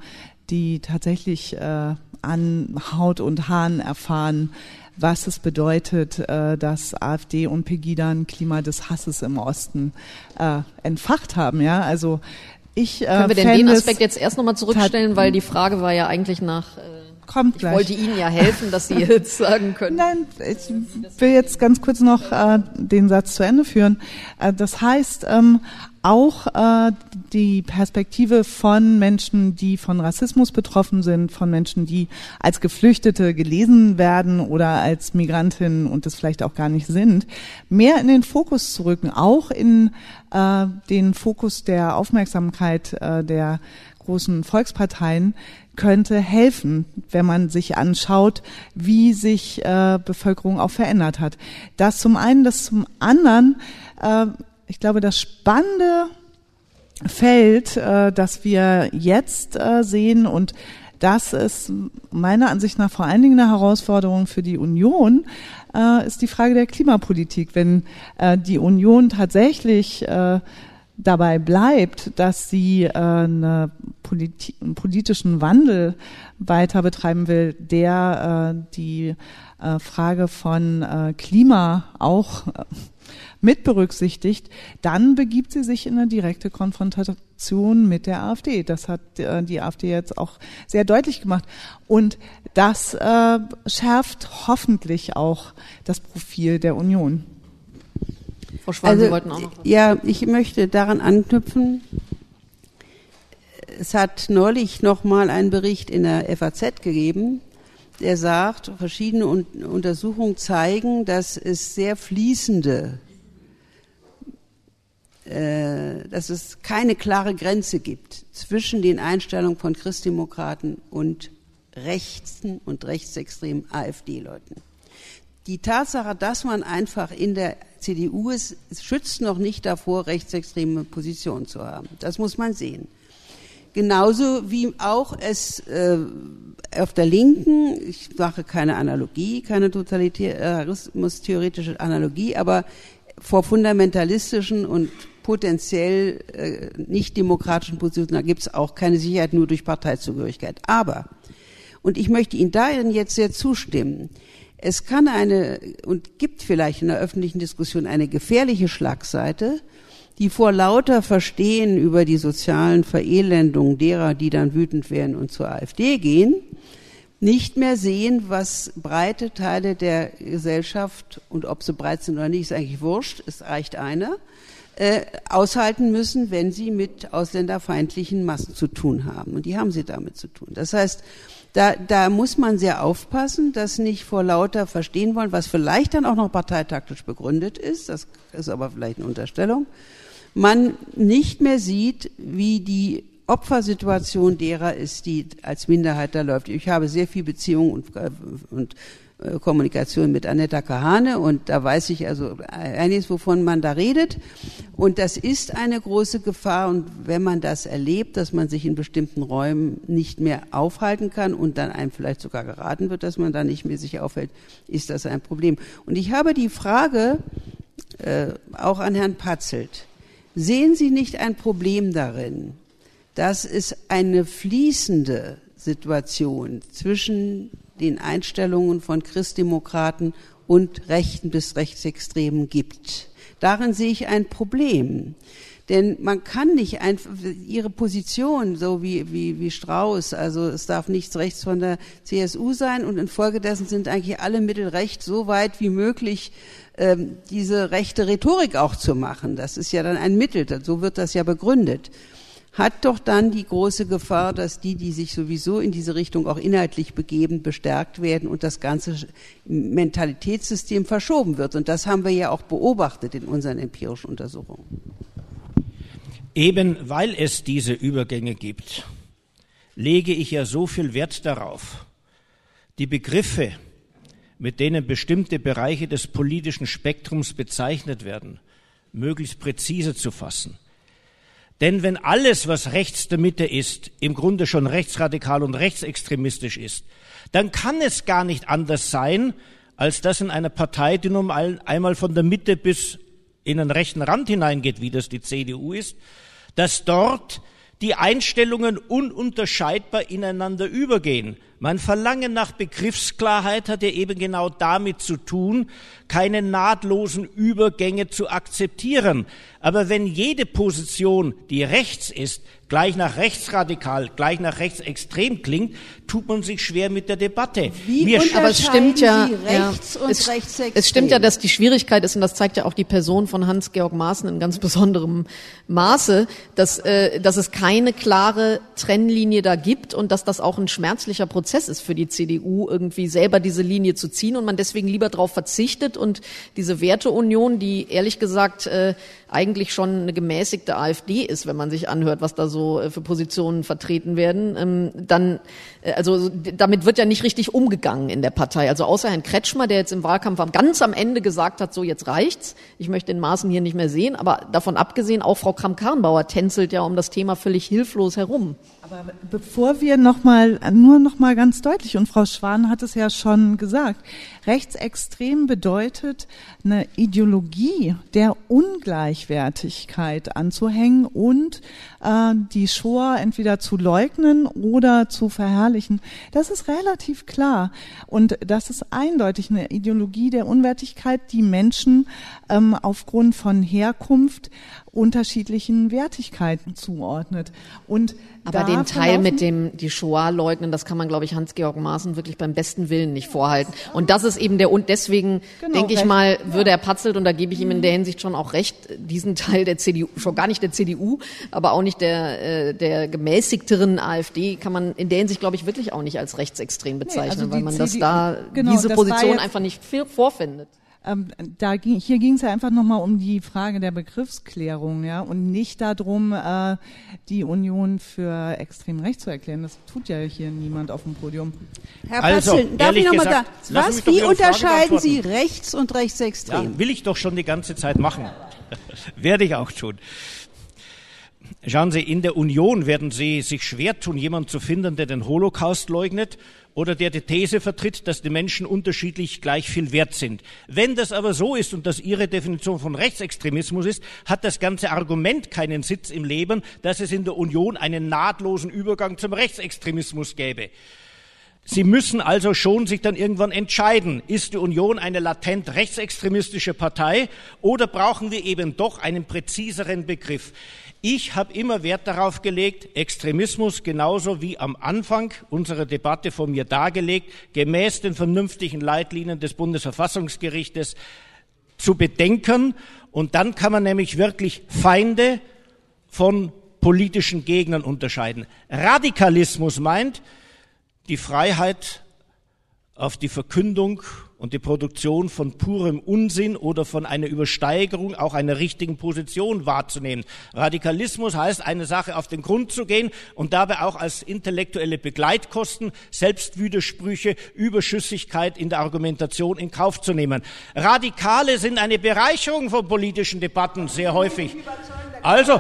die tatsächlich äh, an Haut und Haaren erfahren, was es bedeutet, äh, dass AfD und Pegida ein Klima des Hasses im Osten äh, entfacht haben. Ja, also ich äh, können wir denn den Aspekt jetzt erst nochmal zurückstellen, weil die Frage war ja eigentlich nach äh Kommt ich gleich. wollte Ihnen ja helfen, dass Sie jetzt sagen können. Nein, ich will jetzt ganz kurz noch äh, den Satz zu Ende führen. Äh, das heißt, ähm, auch äh, die Perspektive von Menschen, die von Rassismus betroffen sind, von Menschen, die als Geflüchtete gelesen werden oder als Migrantinnen und das vielleicht auch gar nicht sind, mehr in den Fokus zu rücken, auch in äh, den Fokus der Aufmerksamkeit äh, der großen Volksparteien, könnte helfen, wenn man sich anschaut, wie sich äh, Bevölkerung auch verändert hat. Das zum einen, das zum anderen, äh, ich glaube, das Spannende Feld, äh, das wir jetzt äh, sehen und das ist meiner Ansicht nach vor allen Dingen eine Herausforderung für die Union, äh, ist die Frage der Klimapolitik. Wenn äh, die Union tatsächlich dabei bleibt, dass sie eine Politi einen politischen Wandel weiter betreiben will, der die Frage von Klima auch mit berücksichtigt, dann begibt sie sich in eine direkte Konfrontation mit der AfD. Das hat äh, die AfD jetzt auch sehr deutlich gemacht. Und das äh, schärft hoffentlich auch das Profil der Union. Frau Schwan, also, Sie wollten auch noch. Was. Ja, ich möchte daran anknüpfen. Es hat neulich noch mal einen Bericht in der FAZ gegeben, der sagt, verschiedene Untersuchungen zeigen, dass es sehr fließende dass es keine klare Grenze gibt zwischen den Einstellungen von Christdemokraten und rechten und rechtsextremen AfD-Leuten. Die Tatsache, dass man einfach in der CDU ist, schützt noch nicht davor, rechtsextreme Positionen zu haben. Das muss man sehen. Genauso wie auch es äh, auf der Linken, ich mache keine Analogie, keine totalitarismus-theoretische Analogie, aber vor fundamentalistischen und potenziell äh, nicht demokratischen Positionen, da gibt es auch keine Sicherheit nur durch Parteizugehörigkeit. Aber, und ich möchte Ihnen darin jetzt sehr zustimmen, es kann eine und gibt vielleicht in der öffentlichen Diskussion eine gefährliche Schlagseite, die vor lauter Verstehen über die sozialen Verelendungen derer, die dann wütend werden und zur AfD gehen, nicht mehr sehen, was breite Teile der Gesellschaft und ob sie breit sind oder nicht, ist eigentlich wurscht, es reicht einer, äh, aushalten müssen, wenn sie mit ausländerfeindlichen Massen zu tun haben. Und die haben sie damit zu tun. Das heißt, da, da muss man sehr aufpassen, dass nicht vor lauter verstehen wollen, was vielleicht dann auch noch parteitaktisch begründet ist, das ist aber vielleicht eine Unterstellung, man nicht mehr sieht, wie die Opfersituation derer ist, die als Minderheit da läuft. Ich habe sehr viel Beziehungen und, äh, und äh, Kommunikation mit Annetta Kahane und da weiß ich also einiges, wovon man da redet. Und das ist eine große Gefahr und wenn man das erlebt, dass man sich in bestimmten Räumen nicht mehr aufhalten kann und dann einem vielleicht sogar geraten wird, dass man da nicht mehr sich aufhält, ist das ein Problem. Und ich habe die Frage äh, auch an Herrn Patzelt. Sehen Sie nicht ein Problem darin, dass es eine fließende Situation zwischen den Einstellungen von Christdemokraten und Rechten bis Rechtsextremen gibt. Darin sehe ich ein Problem. Denn man kann nicht einfach ihre Position, so wie, wie, wie Strauß, also es darf nichts rechts von der CSU sein und infolgedessen sind eigentlich alle Mittel recht, so weit wie möglich ähm, diese rechte Rhetorik auch zu machen. Das ist ja dann ein Mittel, so wird das ja begründet hat doch dann die große Gefahr, dass die, die sich sowieso in diese Richtung auch inhaltlich begeben, bestärkt werden und das ganze Mentalitätssystem verschoben wird. Und das haben wir ja auch beobachtet in unseren empirischen Untersuchungen. Eben weil es diese Übergänge gibt, lege ich ja so viel Wert darauf, die Begriffe, mit denen bestimmte Bereiche des politischen Spektrums bezeichnet werden, möglichst präzise zu fassen denn wenn alles, was rechts der Mitte ist, im Grunde schon rechtsradikal und rechtsextremistisch ist, dann kann es gar nicht anders sein, als dass in einer Partei, die nun einmal von der Mitte bis in den rechten Rand hineingeht, wie das die CDU ist, dass dort die Einstellungen ununterscheidbar ineinander übergehen. Mein Verlangen nach Begriffsklarheit hat ja eben genau damit zu tun, keine nahtlosen Übergänge zu akzeptieren. Aber wenn jede Position, die rechts ist, gleich nach rechtsradikal, gleich nach rechtsextrem klingt, tut man sich schwer mit der Debatte. Wie Mir aber es stimmt ja, ja es, es, stimmt ja, dass die Schwierigkeit ist, und das zeigt ja auch die Person von Hans-Georg Maaßen in ganz besonderem Maße, dass, äh, dass es keine klare Trennlinie da gibt und dass das auch ein schmerzlicher Prozess Prozess ist für die CDU, irgendwie selber diese Linie zu ziehen und man deswegen lieber darauf verzichtet und diese Werteunion, die ehrlich gesagt äh, eigentlich schon eine gemäßigte AfD ist, wenn man sich anhört, was da so äh, für Positionen vertreten werden, ähm, dann, äh, also damit wird ja nicht richtig umgegangen in der Partei. Also außer Herrn Kretschmer, der jetzt im Wahlkampf ganz am Ende gesagt hat, so jetzt reicht's, ich möchte den Maßen hier nicht mehr sehen, aber davon abgesehen, auch Frau Kramp-Karrenbauer tänzelt ja um das Thema völlig hilflos herum. Aber bevor wir nochmal, nur nochmal ganz deutlich, und Frau Schwan hat es ja schon gesagt, rechtsextrem bedeutet eine Ideologie der Ungleichwertigkeit anzuhängen und äh, die Shoah entweder zu leugnen oder zu verherrlichen. Das ist relativ klar. Und das ist eindeutig eine Ideologie der Unwertigkeit, die Menschen ähm, aufgrund von Herkunft unterschiedlichen Wertigkeiten zuordnet. Und aber den Teil mit dem die Shoah leugnen, das kann man, glaube ich, Hans-Georg Maaßen wirklich beim besten Willen nicht vorhalten. Und das ist eben der und deswegen genau, denke ich mal, würde er Patzelt und da gebe ich ihm in der Hinsicht schon auch recht, diesen Teil der CDU, schon gar nicht der CDU, aber auch nicht der äh, der gemäßigteren AfD, kann man in der Hinsicht, glaube ich, wirklich auch nicht als rechtsextrem bezeichnen, nee, also weil man CDU, das da genau, diese Position einfach nicht vorfindet. Ähm, da ging, hier ging es ja einfach nochmal um die Frage der Begriffsklärung, ja, und nicht darum, äh, die Union für extrem recht zu erklären. Das tut ja hier niemand auf dem Podium. Herr also, Patzel, darf ich nochmal sagen, was, wie unterscheiden Sie rechts und rechtsextrem? Ja, will ich doch schon die ganze Zeit machen. Werde ich auch tun. Schauen Sie, in der Union werden Sie sich schwer tun, jemanden zu finden, der den Holocaust leugnet oder der die These vertritt, dass die Menschen unterschiedlich gleich viel wert sind. Wenn das aber so ist und das Ihre Definition von Rechtsextremismus ist, hat das ganze Argument keinen Sitz im Leben, dass es in der Union einen nahtlosen Übergang zum Rechtsextremismus gäbe. Sie müssen also schon sich dann irgendwann entscheiden, ist die Union eine latent rechtsextremistische Partei oder brauchen wir eben doch einen präziseren Begriff? Ich habe immer Wert darauf gelegt, Extremismus genauso wie am Anfang unserer Debatte von mir dargelegt, gemäß den vernünftigen Leitlinien des Bundesverfassungsgerichtes zu bedenken. Und dann kann man nämlich wirklich Feinde von politischen Gegnern unterscheiden. Radikalismus meint die Freiheit auf die Verkündung und die Produktion von purem Unsinn oder von einer Übersteigerung auch einer richtigen Position wahrzunehmen. Radikalismus heißt, eine Sache auf den Grund zu gehen und dabei auch als intellektuelle Begleitkosten Selbstwidersprüche, Überschüssigkeit in der Argumentation in Kauf zu nehmen. Radikale sind eine Bereicherung von politischen Debatten sehr häufig. Also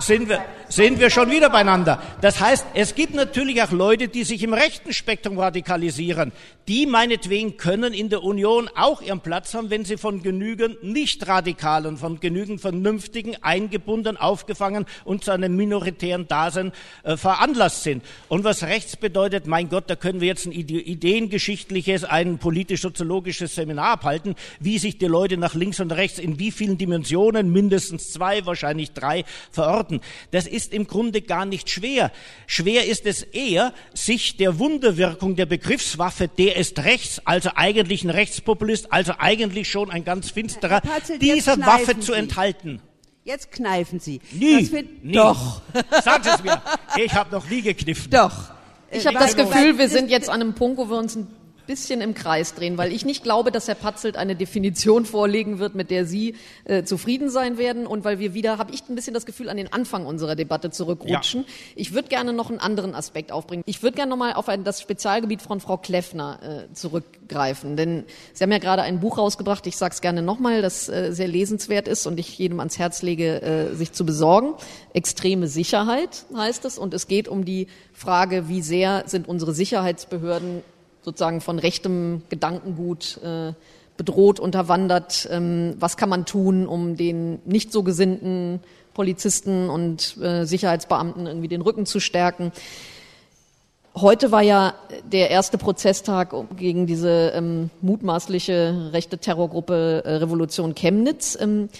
sind wir, sind wir schon wieder beieinander. Das heißt, es gibt natürlich auch Leute, die sich im rechten Spektrum radikalisieren. Die meinetwegen können in der Union auch ihren Platz haben, wenn sie von genügend nicht-radikalen, von genügend vernünftigen, eingebunden, aufgefangen und zu einem minoritären Dasein äh, veranlasst sind. Und was rechts bedeutet, mein Gott, da können wir jetzt ein ideengeschichtliches, ein politisch-soziologisches Seminar abhalten, wie sich die Leute nach links und rechts in wie vielen Dimensionen, mindestens zwei, wahrscheinlich drei, verorten. Das ist im Grunde gar nicht schwer. Schwer ist es eher, sich der Wunderwirkung der Begriffswaffe, der ist rechts, also eigentlich ein Rechtspopulist, also eigentlich schon ein ganz finsterer, Patzel, dieser Waffe Sie. zu enthalten. Jetzt kneifen Sie. Nie. nie. Doch. Sagen Sie es mir. Ich habe noch nie gekniffen. Doch. Ich habe das Gefühl, wir sind jetzt an einem Punkt, wo wir uns ein bisschen im Kreis drehen, weil ich nicht glaube, dass Herr Patzelt eine Definition vorlegen wird, mit der Sie äh, zufrieden sein werden und weil wir wieder, habe ich ein bisschen das Gefühl, an den Anfang unserer Debatte zurückrutschen. Ja. Ich würde gerne noch einen anderen Aspekt aufbringen. Ich würde gerne nochmal auf ein, das Spezialgebiet von Frau Kleffner äh, zurückgreifen, denn Sie haben ja gerade ein Buch rausgebracht, ich sage es gerne nochmal, das äh, sehr lesenswert ist und ich jedem ans Herz lege, äh, sich zu besorgen. Extreme Sicherheit heißt es und es geht um die Frage, wie sehr sind unsere Sicherheitsbehörden sozusagen von rechtem Gedankengut äh, bedroht, unterwandert. Ähm, was kann man tun, um den nicht so gesinnten Polizisten und äh, Sicherheitsbeamten irgendwie den Rücken zu stärken? Heute war ja der erste Prozesstag gegen diese ähm, mutmaßliche rechte Terrorgruppe äh, Revolution Chemnitz. Ähm,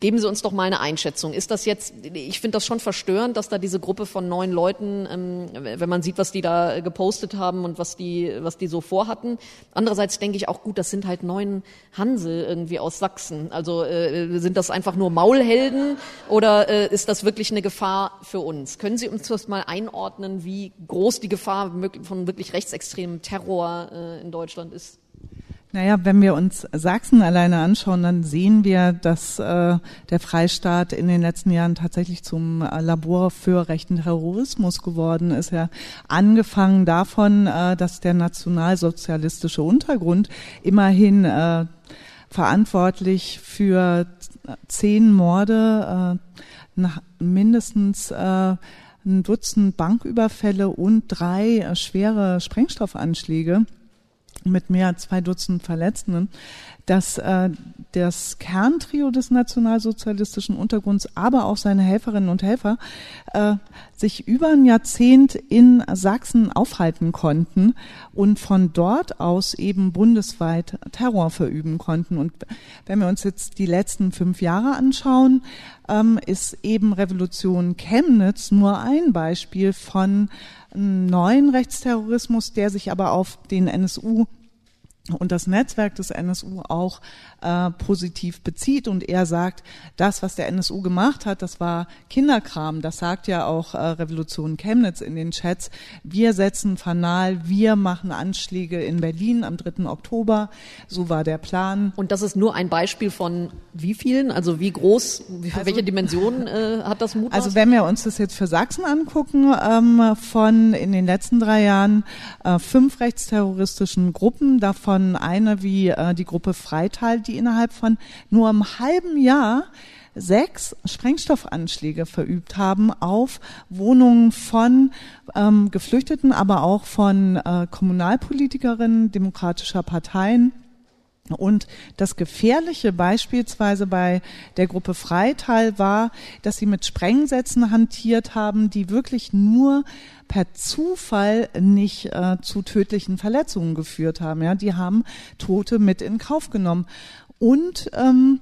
Geben Sie uns doch mal eine Einschätzung. Ist das jetzt, ich finde das schon verstörend, dass da diese Gruppe von neun Leuten, ähm, wenn man sieht, was die da gepostet haben und was die, was die so vorhatten. Andererseits denke ich auch gut, das sind halt neun Hansel irgendwie aus Sachsen. Also äh, sind das einfach nur Maulhelden oder äh, ist das wirklich eine Gefahr für uns? Können Sie uns das mal einordnen, wie groß die Gefahr von wirklich rechtsextremem Terror äh, in Deutschland ist? Naja, wenn wir uns Sachsen alleine anschauen, dann sehen wir, dass äh, der Freistaat in den letzten Jahren tatsächlich zum äh, Labor für rechten Terrorismus geworden ist. Ja, angefangen davon, äh, dass der nationalsozialistische Untergrund immerhin äh, verantwortlich für zehn Morde, äh, nach mindestens äh, ein Dutzend Banküberfälle und drei äh, schwere Sprengstoffanschläge mit mehr als zwei Dutzend Verletzten, dass äh, das Kerntrio des nationalsozialistischen Untergrunds, aber auch seine Helferinnen und Helfer, äh, sich über ein Jahrzehnt in Sachsen aufhalten konnten und von dort aus eben bundesweit Terror verüben konnten. Und wenn wir uns jetzt die letzten fünf Jahre anschauen, ähm, ist eben Revolution Chemnitz nur ein Beispiel von neuen Rechtsterrorismus, der sich aber auf den NSU und das Netzwerk des NSU auch äh, positiv bezieht und er sagt, das, was der NSU gemacht hat, das war Kinderkram. Das sagt ja auch äh, Revolution Chemnitz in den Chats. Wir setzen Fanal, wir machen Anschläge in Berlin am 3. Oktober. So war der Plan. Und das ist nur ein Beispiel von wie vielen? Also wie groß, also, welche Dimensionen äh, hat das Mut? Also wenn wir uns das jetzt für Sachsen angucken, ähm, von in den letzten drei Jahren äh, fünf rechtsterroristischen Gruppen, davon eine wie äh, die Gruppe Freital, die innerhalb von nur einem halben Jahr sechs Sprengstoffanschläge verübt haben auf Wohnungen von ähm, Geflüchteten, aber auch von äh, Kommunalpolitikerinnen demokratischer Parteien. Und das Gefährliche beispielsweise bei der Gruppe Freital war, dass sie mit Sprengsätzen hantiert haben, die wirklich nur per Zufall nicht äh, zu tödlichen Verletzungen geführt haben. Ja, die haben Tote mit in Kauf genommen. Und ähm,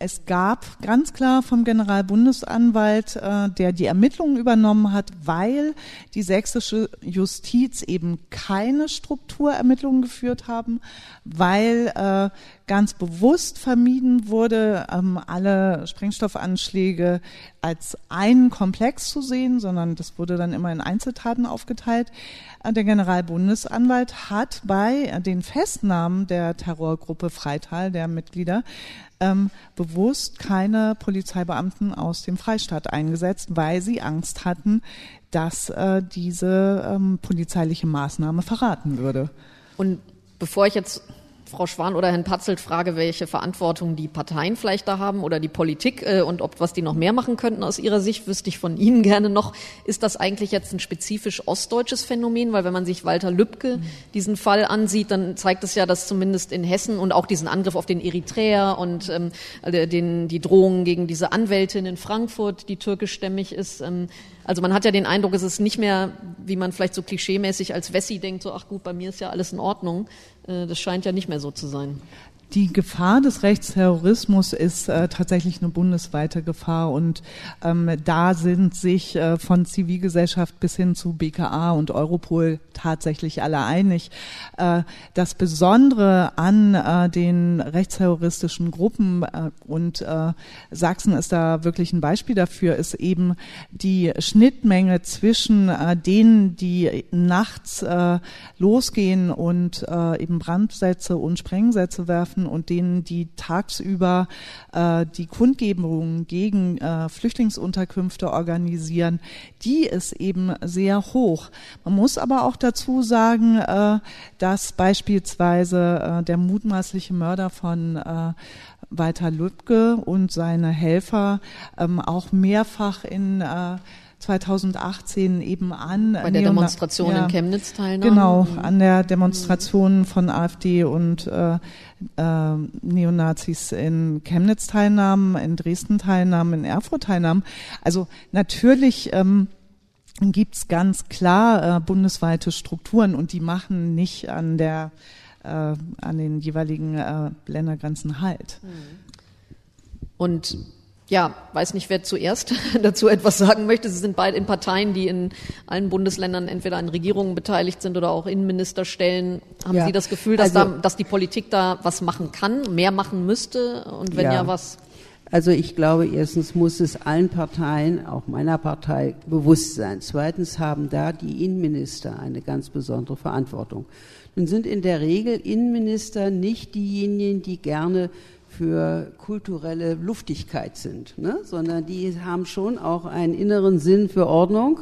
es gab ganz klar vom Generalbundesanwalt, äh, der die Ermittlungen übernommen hat, weil die sächsische Justiz eben keine Strukturermittlungen geführt haben, weil äh, ganz bewusst vermieden wurde, ähm, alle Sprengstoffanschläge als einen Komplex zu sehen, sondern das wurde dann immer in Einzeltaten aufgeteilt. Äh, der Generalbundesanwalt hat bei den Festnahmen der Terrorgruppe Freital, der Mitglieder, ähm, bewusst keine Polizeibeamten aus dem Freistaat eingesetzt, weil sie Angst hatten, dass äh, diese ähm, polizeiliche Maßnahme verraten würde. Und bevor ich jetzt Frau Schwan oder Herrn Patzelt frage, welche Verantwortung die Parteien vielleicht da haben oder die Politik äh, und ob was die noch mehr machen könnten aus ihrer Sicht, wüsste ich von Ihnen gerne noch. Ist das eigentlich jetzt ein spezifisch ostdeutsches Phänomen? Weil wenn man sich Walter Lübcke diesen Fall ansieht, dann zeigt es ja, dass zumindest in Hessen und auch diesen Angriff auf den Eritreer und ähm, den, die Drohungen gegen diese Anwältin in Frankfurt, die türkischstämmig ist, ähm, also man hat ja den Eindruck, es ist nicht mehr, wie man vielleicht so klischeemäßig als Wessi denkt, so ach gut, bei mir ist ja alles in Ordnung. Äh, das scheint ja nicht mehr so zu sein. Die Gefahr des Rechtsterrorismus ist äh, tatsächlich eine bundesweite Gefahr und ähm, da sind sich äh, von Zivilgesellschaft bis hin zu BKA und Europol tatsächlich alle einig. Äh, das Besondere an äh, den rechtsterroristischen Gruppen äh, und äh, Sachsen ist da wirklich ein Beispiel dafür, ist eben die Schnittmenge zwischen denen, die nachts losgehen und eben Brandsätze und Sprengsätze werfen und denen, die tagsüber äh, die Kundgebungen gegen äh, Flüchtlingsunterkünfte organisieren, die ist eben sehr hoch. Man muss aber auch dazu sagen, äh, dass beispielsweise äh, der mutmaßliche Mörder von äh, Walter Lübcke und seine Helfer ähm, auch mehrfach in äh, 2018 eben an. Bei der Neona Demonstration ja, in Chemnitz teilnahmen. Genau, mhm. an der Demonstration von AfD und äh, äh, Neonazis in Chemnitz teilnahmen, in Dresden teilnahmen, in Erfurt teilnahmen. Also natürlich ähm, gibt ganz klar äh, bundesweite Strukturen und die machen nicht an der äh, an den jeweiligen äh, Ländergrenzen halt. Und ja, weiß nicht, wer zuerst dazu etwas sagen möchte. Sie sind beide in Parteien, die in allen Bundesländern entweder an Regierungen beteiligt sind oder auch Innenministerstellen. Haben ja. Sie das Gefühl, dass, also, da, dass die Politik da was machen kann, mehr machen müsste? Und wenn ja, ja was? Also ich glaube, erstens muss es allen Parteien, auch meiner Partei, bewusst sein. Zweitens haben da die Innenminister eine ganz besondere Verantwortung. Nun sind in der Regel Innenminister nicht diejenigen, die gerne für kulturelle Luftigkeit sind, ne? sondern die haben schon auch einen inneren Sinn für Ordnung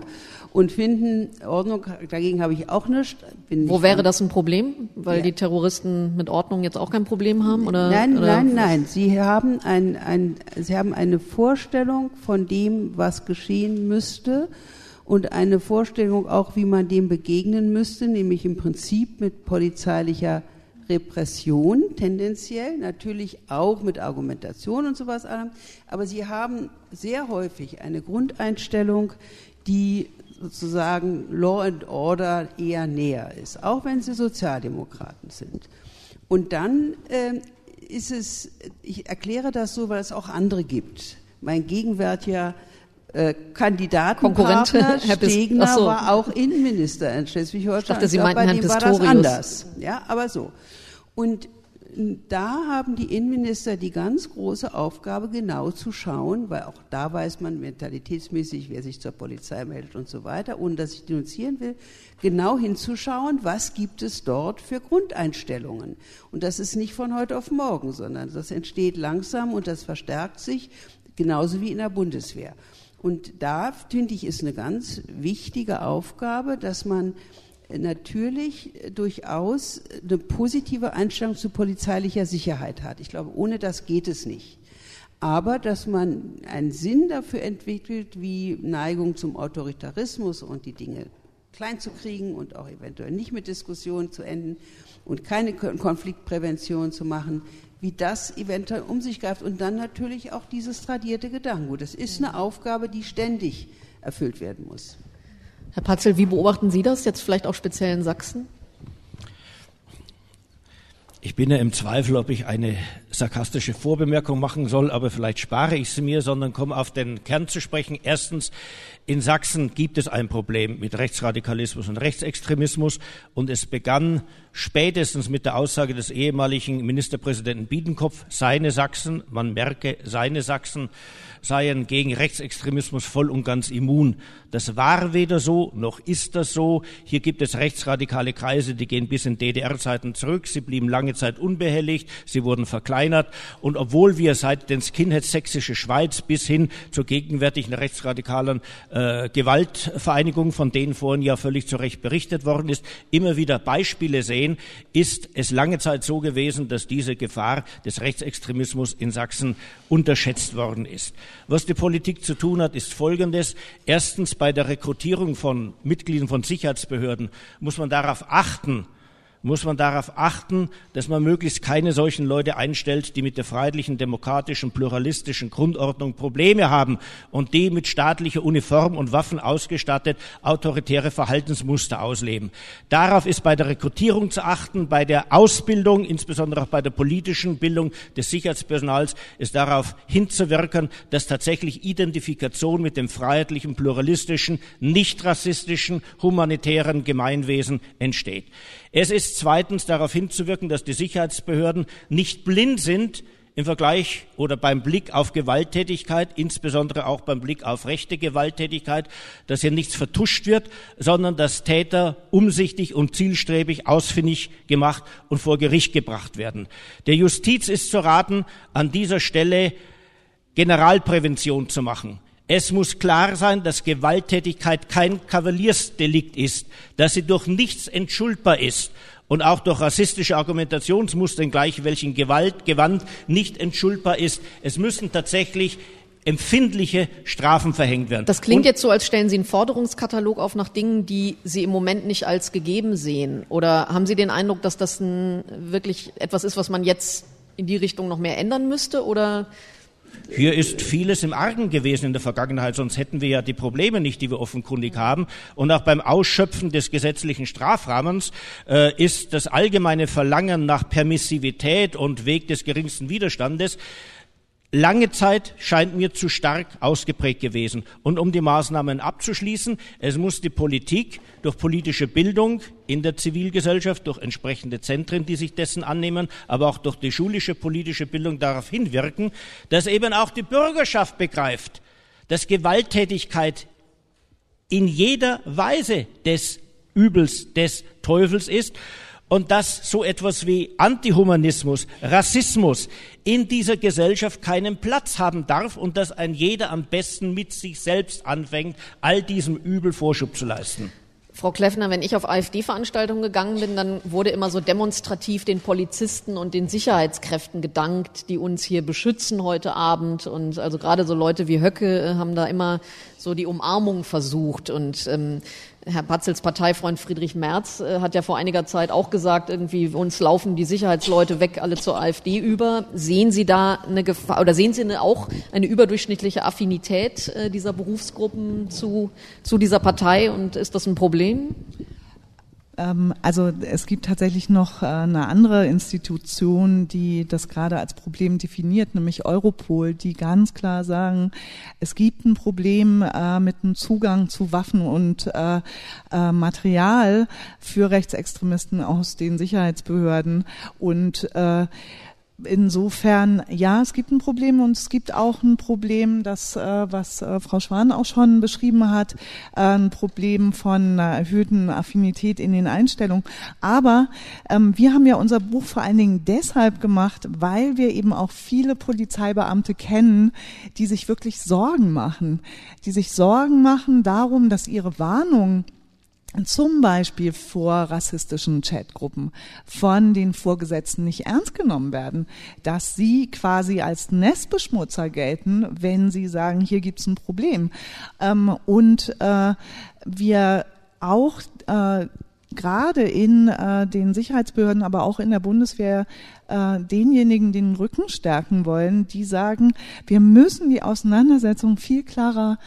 und finden Ordnung, dagegen habe ich auch nichts. Wo wäre das ein Problem? Weil ja. die Terroristen mit Ordnung jetzt auch kein Problem haben? Oder, nein, oder nein, nein. Sie haben, ein, ein, sie haben eine Vorstellung von dem, was geschehen müsste und eine Vorstellung auch, wie man dem begegnen müsste, nämlich im Prinzip mit polizeilicher Repression tendenziell, natürlich auch mit Argumentation und sowas allem, aber sie haben sehr häufig eine Grundeinstellung, die sozusagen Law and Order eher näher ist, auch wenn sie Sozialdemokraten sind. Und dann äh, ist es, ich erkläre das so, weil es auch andere gibt. Mein gegenwärtiger äh, Kandidatenpartner Stegner so. war auch Innenminister in Schleswig-Holstein. Ich dachte, Sie meinten Herrn Pistorius. War das anders. Ja, aber so. Und da haben die Innenminister die ganz große Aufgabe, genau zu schauen, weil auch da weiß man mentalitätsmäßig, wer sich zur Polizei meldet und so weiter, ohne dass ich denunzieren will, genau hinzuschauen, was gibt es dort für Grundeinstellungen. Und das ist nicht von heute auf morgen, sondern das entsteht langsam und das verstärkt sich, genauso wie in der Bundeswehr. Und da, finde ich, ist eine ganz wichtige Aufgabe, dass man natürlich durchaus eine positive Einstellung zu polizeilicher Sicherheit hat. Ich glaube, ohne das geht es nicht. Aber dass man einen Sinn dafür entwickelt, wie Neigung zum Autoritarismus und die Dinge klein zu kriegen und auch eventuell nicht mit Diskussionen zu enden und keine Konfliktprävention zu machen, wie das eventuell um sich greift und dann natürlich auch dieses tradierte Gedankengut. Das ist eine Aufgabe, die ständig erfüllt werden muss. Herr Patzel, wie beobachten Sie das jetzt vielleicht auch speziell in Sachsen? Ich bin ja im Zweifel, ob ich eine sarkastische Vorbemerkung machen soll, aber vielleicht spare ich sie mir, sondern komme auf den Kern zu sprechen. Erstens, in Sachsen gibt es ein Problem mit Rechtsradikalismus und Rechtsextremismus und es begann spätestens mit der Aussage des ehemaligen Ministerpräsidenten Biedenkopf, seine Sachsen, man merke, seine Sachsen seien gegen Rechtsextremismus voll und ganz immun. Das war weder so, noch ist das so. Hier gibt es rechtsradikale Kreise, die gehen bis in DDR-Zeiten zurück. Sie blieben lange Zeit unbehelligt, sie wurden verkleinert. Und obwohl wir seit den Skinheads Sächsische Schweiz bis hin zur gegenwärtigen rechtsradikalen äh, Gewaltvereinigung, von denen vorhin ja völlig zu Recht berichtet worden ist, immer wieder Beispiele sehen, ist es lange Zeit so gewesen, dass diese Gefahr des Rechtsextremismus in Sachsen unterschätzt worden ist. Was die Politik zu tun hat, ist Folgendes. Erstens bei der Rekrutierung von Mitgliedern von Sicherheitsbehörden muss man darauf achten, muss man darauf achten, dass man möglichst keine solchen Leute einstellt, die mit der freiheitlichen, demokratischen, pluralistischen Grundordnung Probleme haben und die mit staatlicher Uniform und Waffen ausgestattet autoritäre Verhaltensmuster ausleben. Darauf ist bei der Rekrutierung zu achten, bei der Ausbildung, insbesondere auch bei der politischen Bildung des Sicherheitspersonals, ist darauf hinzuwirken, dass tatsächlich Identifikation mit dem freiheitlichen, pluralistischen, nicht rassistischen, humanitären Gemeinwesen entsteht. Es ist zweitens darauf hinzuwirken, dass die Sicherheitsbehörden nicht blind sind im Vergleich oder beim Blick auf Gewalttätigkeit, insbesondere auch beim Blick auf rechte Gewalttätigkeit, dass hier nichts vertuscht wird, sondern dass Täter umsichtig und zielstrebig ausfindig gemacht und vor Gericht gebracht werden. Der Justiz ist zu raten, an dieser Stelle Generalprävention zu machen. Es muss klar sein, dass Gewalttätigkeit kein Kavaliersdelikt ist, dass sie durch nichts entschuldbar ist und auch durch rassistische Argumentationsmuster, in gleich welchen Gewalt, Gewand nicht entschuldbar ist. Es müssen tatsächlich empfindliche Strafen verhängt werden. Das klingt und jetzt so, als stellen Sie einen Forderungskatalog auf nach Dingen, die Sie im Moment nicht als gegeben sehen. Oder haben Sie den Eindruck, dass das ein, wirklich etwas ist, was man jetzt in die Richtung noch mehr ändern müsste? Oder hier ist vieles im Argen gewesen in der Vergangenheit, sonst hätten wir ja die Probleme nicht, die wir offenkundig haben. Und auch beim Ausschöpfen des gesetzlichen Strafrahmens äh, ist das allgemeine Verlangen nach Permissivität und Weg des geringsten Widerstandes lange Zeit scheint mir zu stark ausgeprägt gewesen. Und um die Maßnahmen abzuschließen, es muss die Politik durch politische Bildung in der Zivilgesellschaft, durch entsprechende Zentren, die sich dessen annehmen, aber auch durch die schulische politische Bildung darauf hinwirken, dass eben auch die Bürgerschaft begreift, dass Gewalttätigkeit in jeder Weise des Übels des Teufels ist und dass so etwas wie Antihumanismus, Rassismus in dieser Gesellschaft keinen Platz haben darf und dass ein jeder am besten mit sich selbst anfängt, all diesem Übel Vorschub zu leisten. Frau Kleffner, wenn ich auf AfD-Veranstaltungen gegangen bin, dann wurde immer so demonstrativ den Polizisten und den Sicherheitskräften gedankt, die uns hier beschützen heute Abend. Und also gerade so Leute wie Höcke äh, haben da immer so die Umarmung versucht. Und ähm, Herr Patzels Parteifreund Friedrich Merz äh, hat ja vor einiger Zeit auch gesagt, irgendwie uns laufen die Sicherheitsleute weg, alle zur AfD über. Sehen Sie da eine Gefahr oder sehen Sie eine, auch eine überdurchschnittliche Affinität äh, dieser Berufsgruppen zu, zu dieser Partei und ist das ein Problem? Ähm, also es gibt tatsächlich noch äh, eine andere Institution, die das gerade als Problem definiert, nämlich Europol, die ganz klar sagen, es gibt ein Problem äh, mit dem Zugang zu Waffen und äh, Material für Rechtsextremisten aus den Sicherheitsbehörden. Und insofern, ja, es gibt ein Problem und es gibt auch ein Problem, das, äh, was äh, Frau Schwan auch schon beschrieben hat, äh, ein Problem von einer erhöhten Affinität in den Einstellungen. Aber ähm, wir haben ja unser Buch vor allen Dingen deshalb gemacht, weil wir eben auch viele Polizeibeamte kennen, die sich wirklich Sorgen machen, die sich Sorgen machen darum, dass ihre Warnungen zum Beispiel vor rassistischen Chatgruppen von den Vorgesetzten nicht ernst genommen werden, dass sie quasi als Nestbeschmutzer gelten, wenn sie sagen, hier gibt's ein Problem. Ähm, und äh, wir auch äh, gerade in äh, den Sicherheitsbehörden, aber auch in der Bundeswehr äh, denjenigen den Rücken stärken wollen, die sagen, wir müssen die Auseinandersetzung viel klarer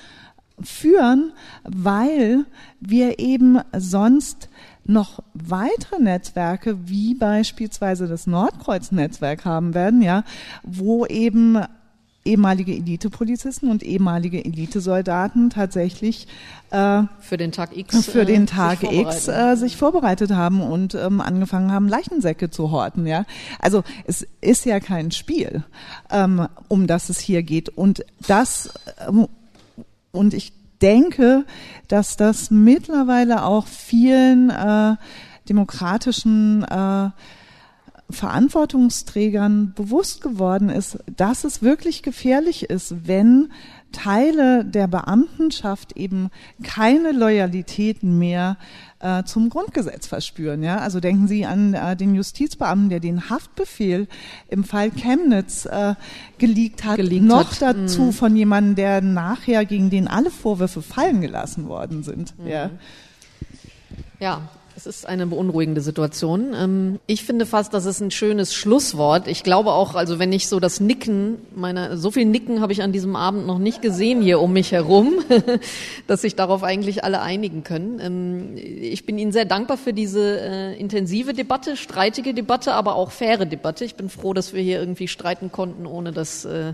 führen, weil wir eben sonst noch weitere Netzwerke, wie beispielsweise das Nordkreuz-Netzwerk haben werden, ja, wo eben ehemalige Elitepolizisten und ehemalige Elitesoldaten tatsächlich äh, für den Tag X für den äh, Tag sich X äh, sich vorbereitet haben und ähm, angefangen haben Leichensäcke zu horten ja. Also es ist ja kein Spiel ähm, um das es hier geht. Und das ähm, und ich denke, dass das mittlerweile auch vielen äh, demokratischen äh, Verantwortungsträgern bewusst geworden ist, dass es wirklich gefährlich ist, wenn Teile der Beamtenschaft eben keine Loyalität mehr äh, zum Grundgesetz verspüren. Ja? Also denken Sie an äh, den Justizbeamten, der den Haftbefehl im Fall Chemnitz äh, geleakt hat, geleakt noch hat. dazu mhm. von jemandem, der nachher gegen den alle Vorwürfe fallen gelassen worden sind. Mhm. Ja. Ja, es ist eine beunruhigende Situation. Ähm, ich finde fast, das ist ein schönes Schlusswort. Ich glaube auch, also wenn ich so das Nicken meiner, so viel Nicken habe ich an diesem Abend noch nicht gesehen hier um mich herum, dass sich darauf eigentlich alle einigen können. Ähm, ich bin Ihnen sehr dankbar für diese äh, intensive Debatte, streitige Debatte, aber auch faire Debatte. Ich bin froh, dass wir hier irgendwie streiten konnten, ohne dass äh,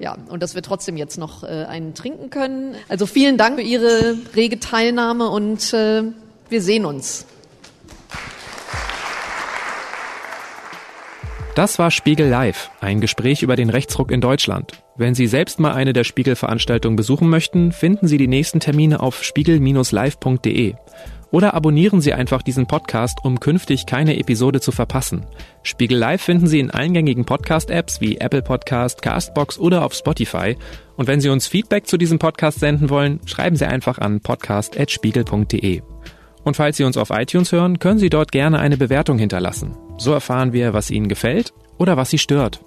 ja, und dass wir trotzdem jetzt noch äh, einen trinken können. Also vielen Dank für Ihre rege Teilnahme und wir sehen uns. Das war Spiegel Live, ein Gespräch über den Rechtsruck in Deutschland. Wenn Sie selbst mal eine der Spiegel-Veranstaltungen besuchen möchten, finden Sie die nächsten Termine auf spiegel-live.de. Oder abonnieren Sie einfach diesen Podcast, um künftig keine Episode zu verpassen. Spiegel Live finden Sie in allen gängigen Podcast-Apps wie Apple Podcast, Castbox oder auf Spotify. Und wenn Sie uns Feedback zu diesem Podcast senden wollen, schreiben Sie einfach an podcast.spiegel.de. Und falls Sie uns auf iTunes hören, können Sie dort gerne eine Bewertung hinterlassen. So erfahren wir, was Ihnen gefällt oder was Sie stört.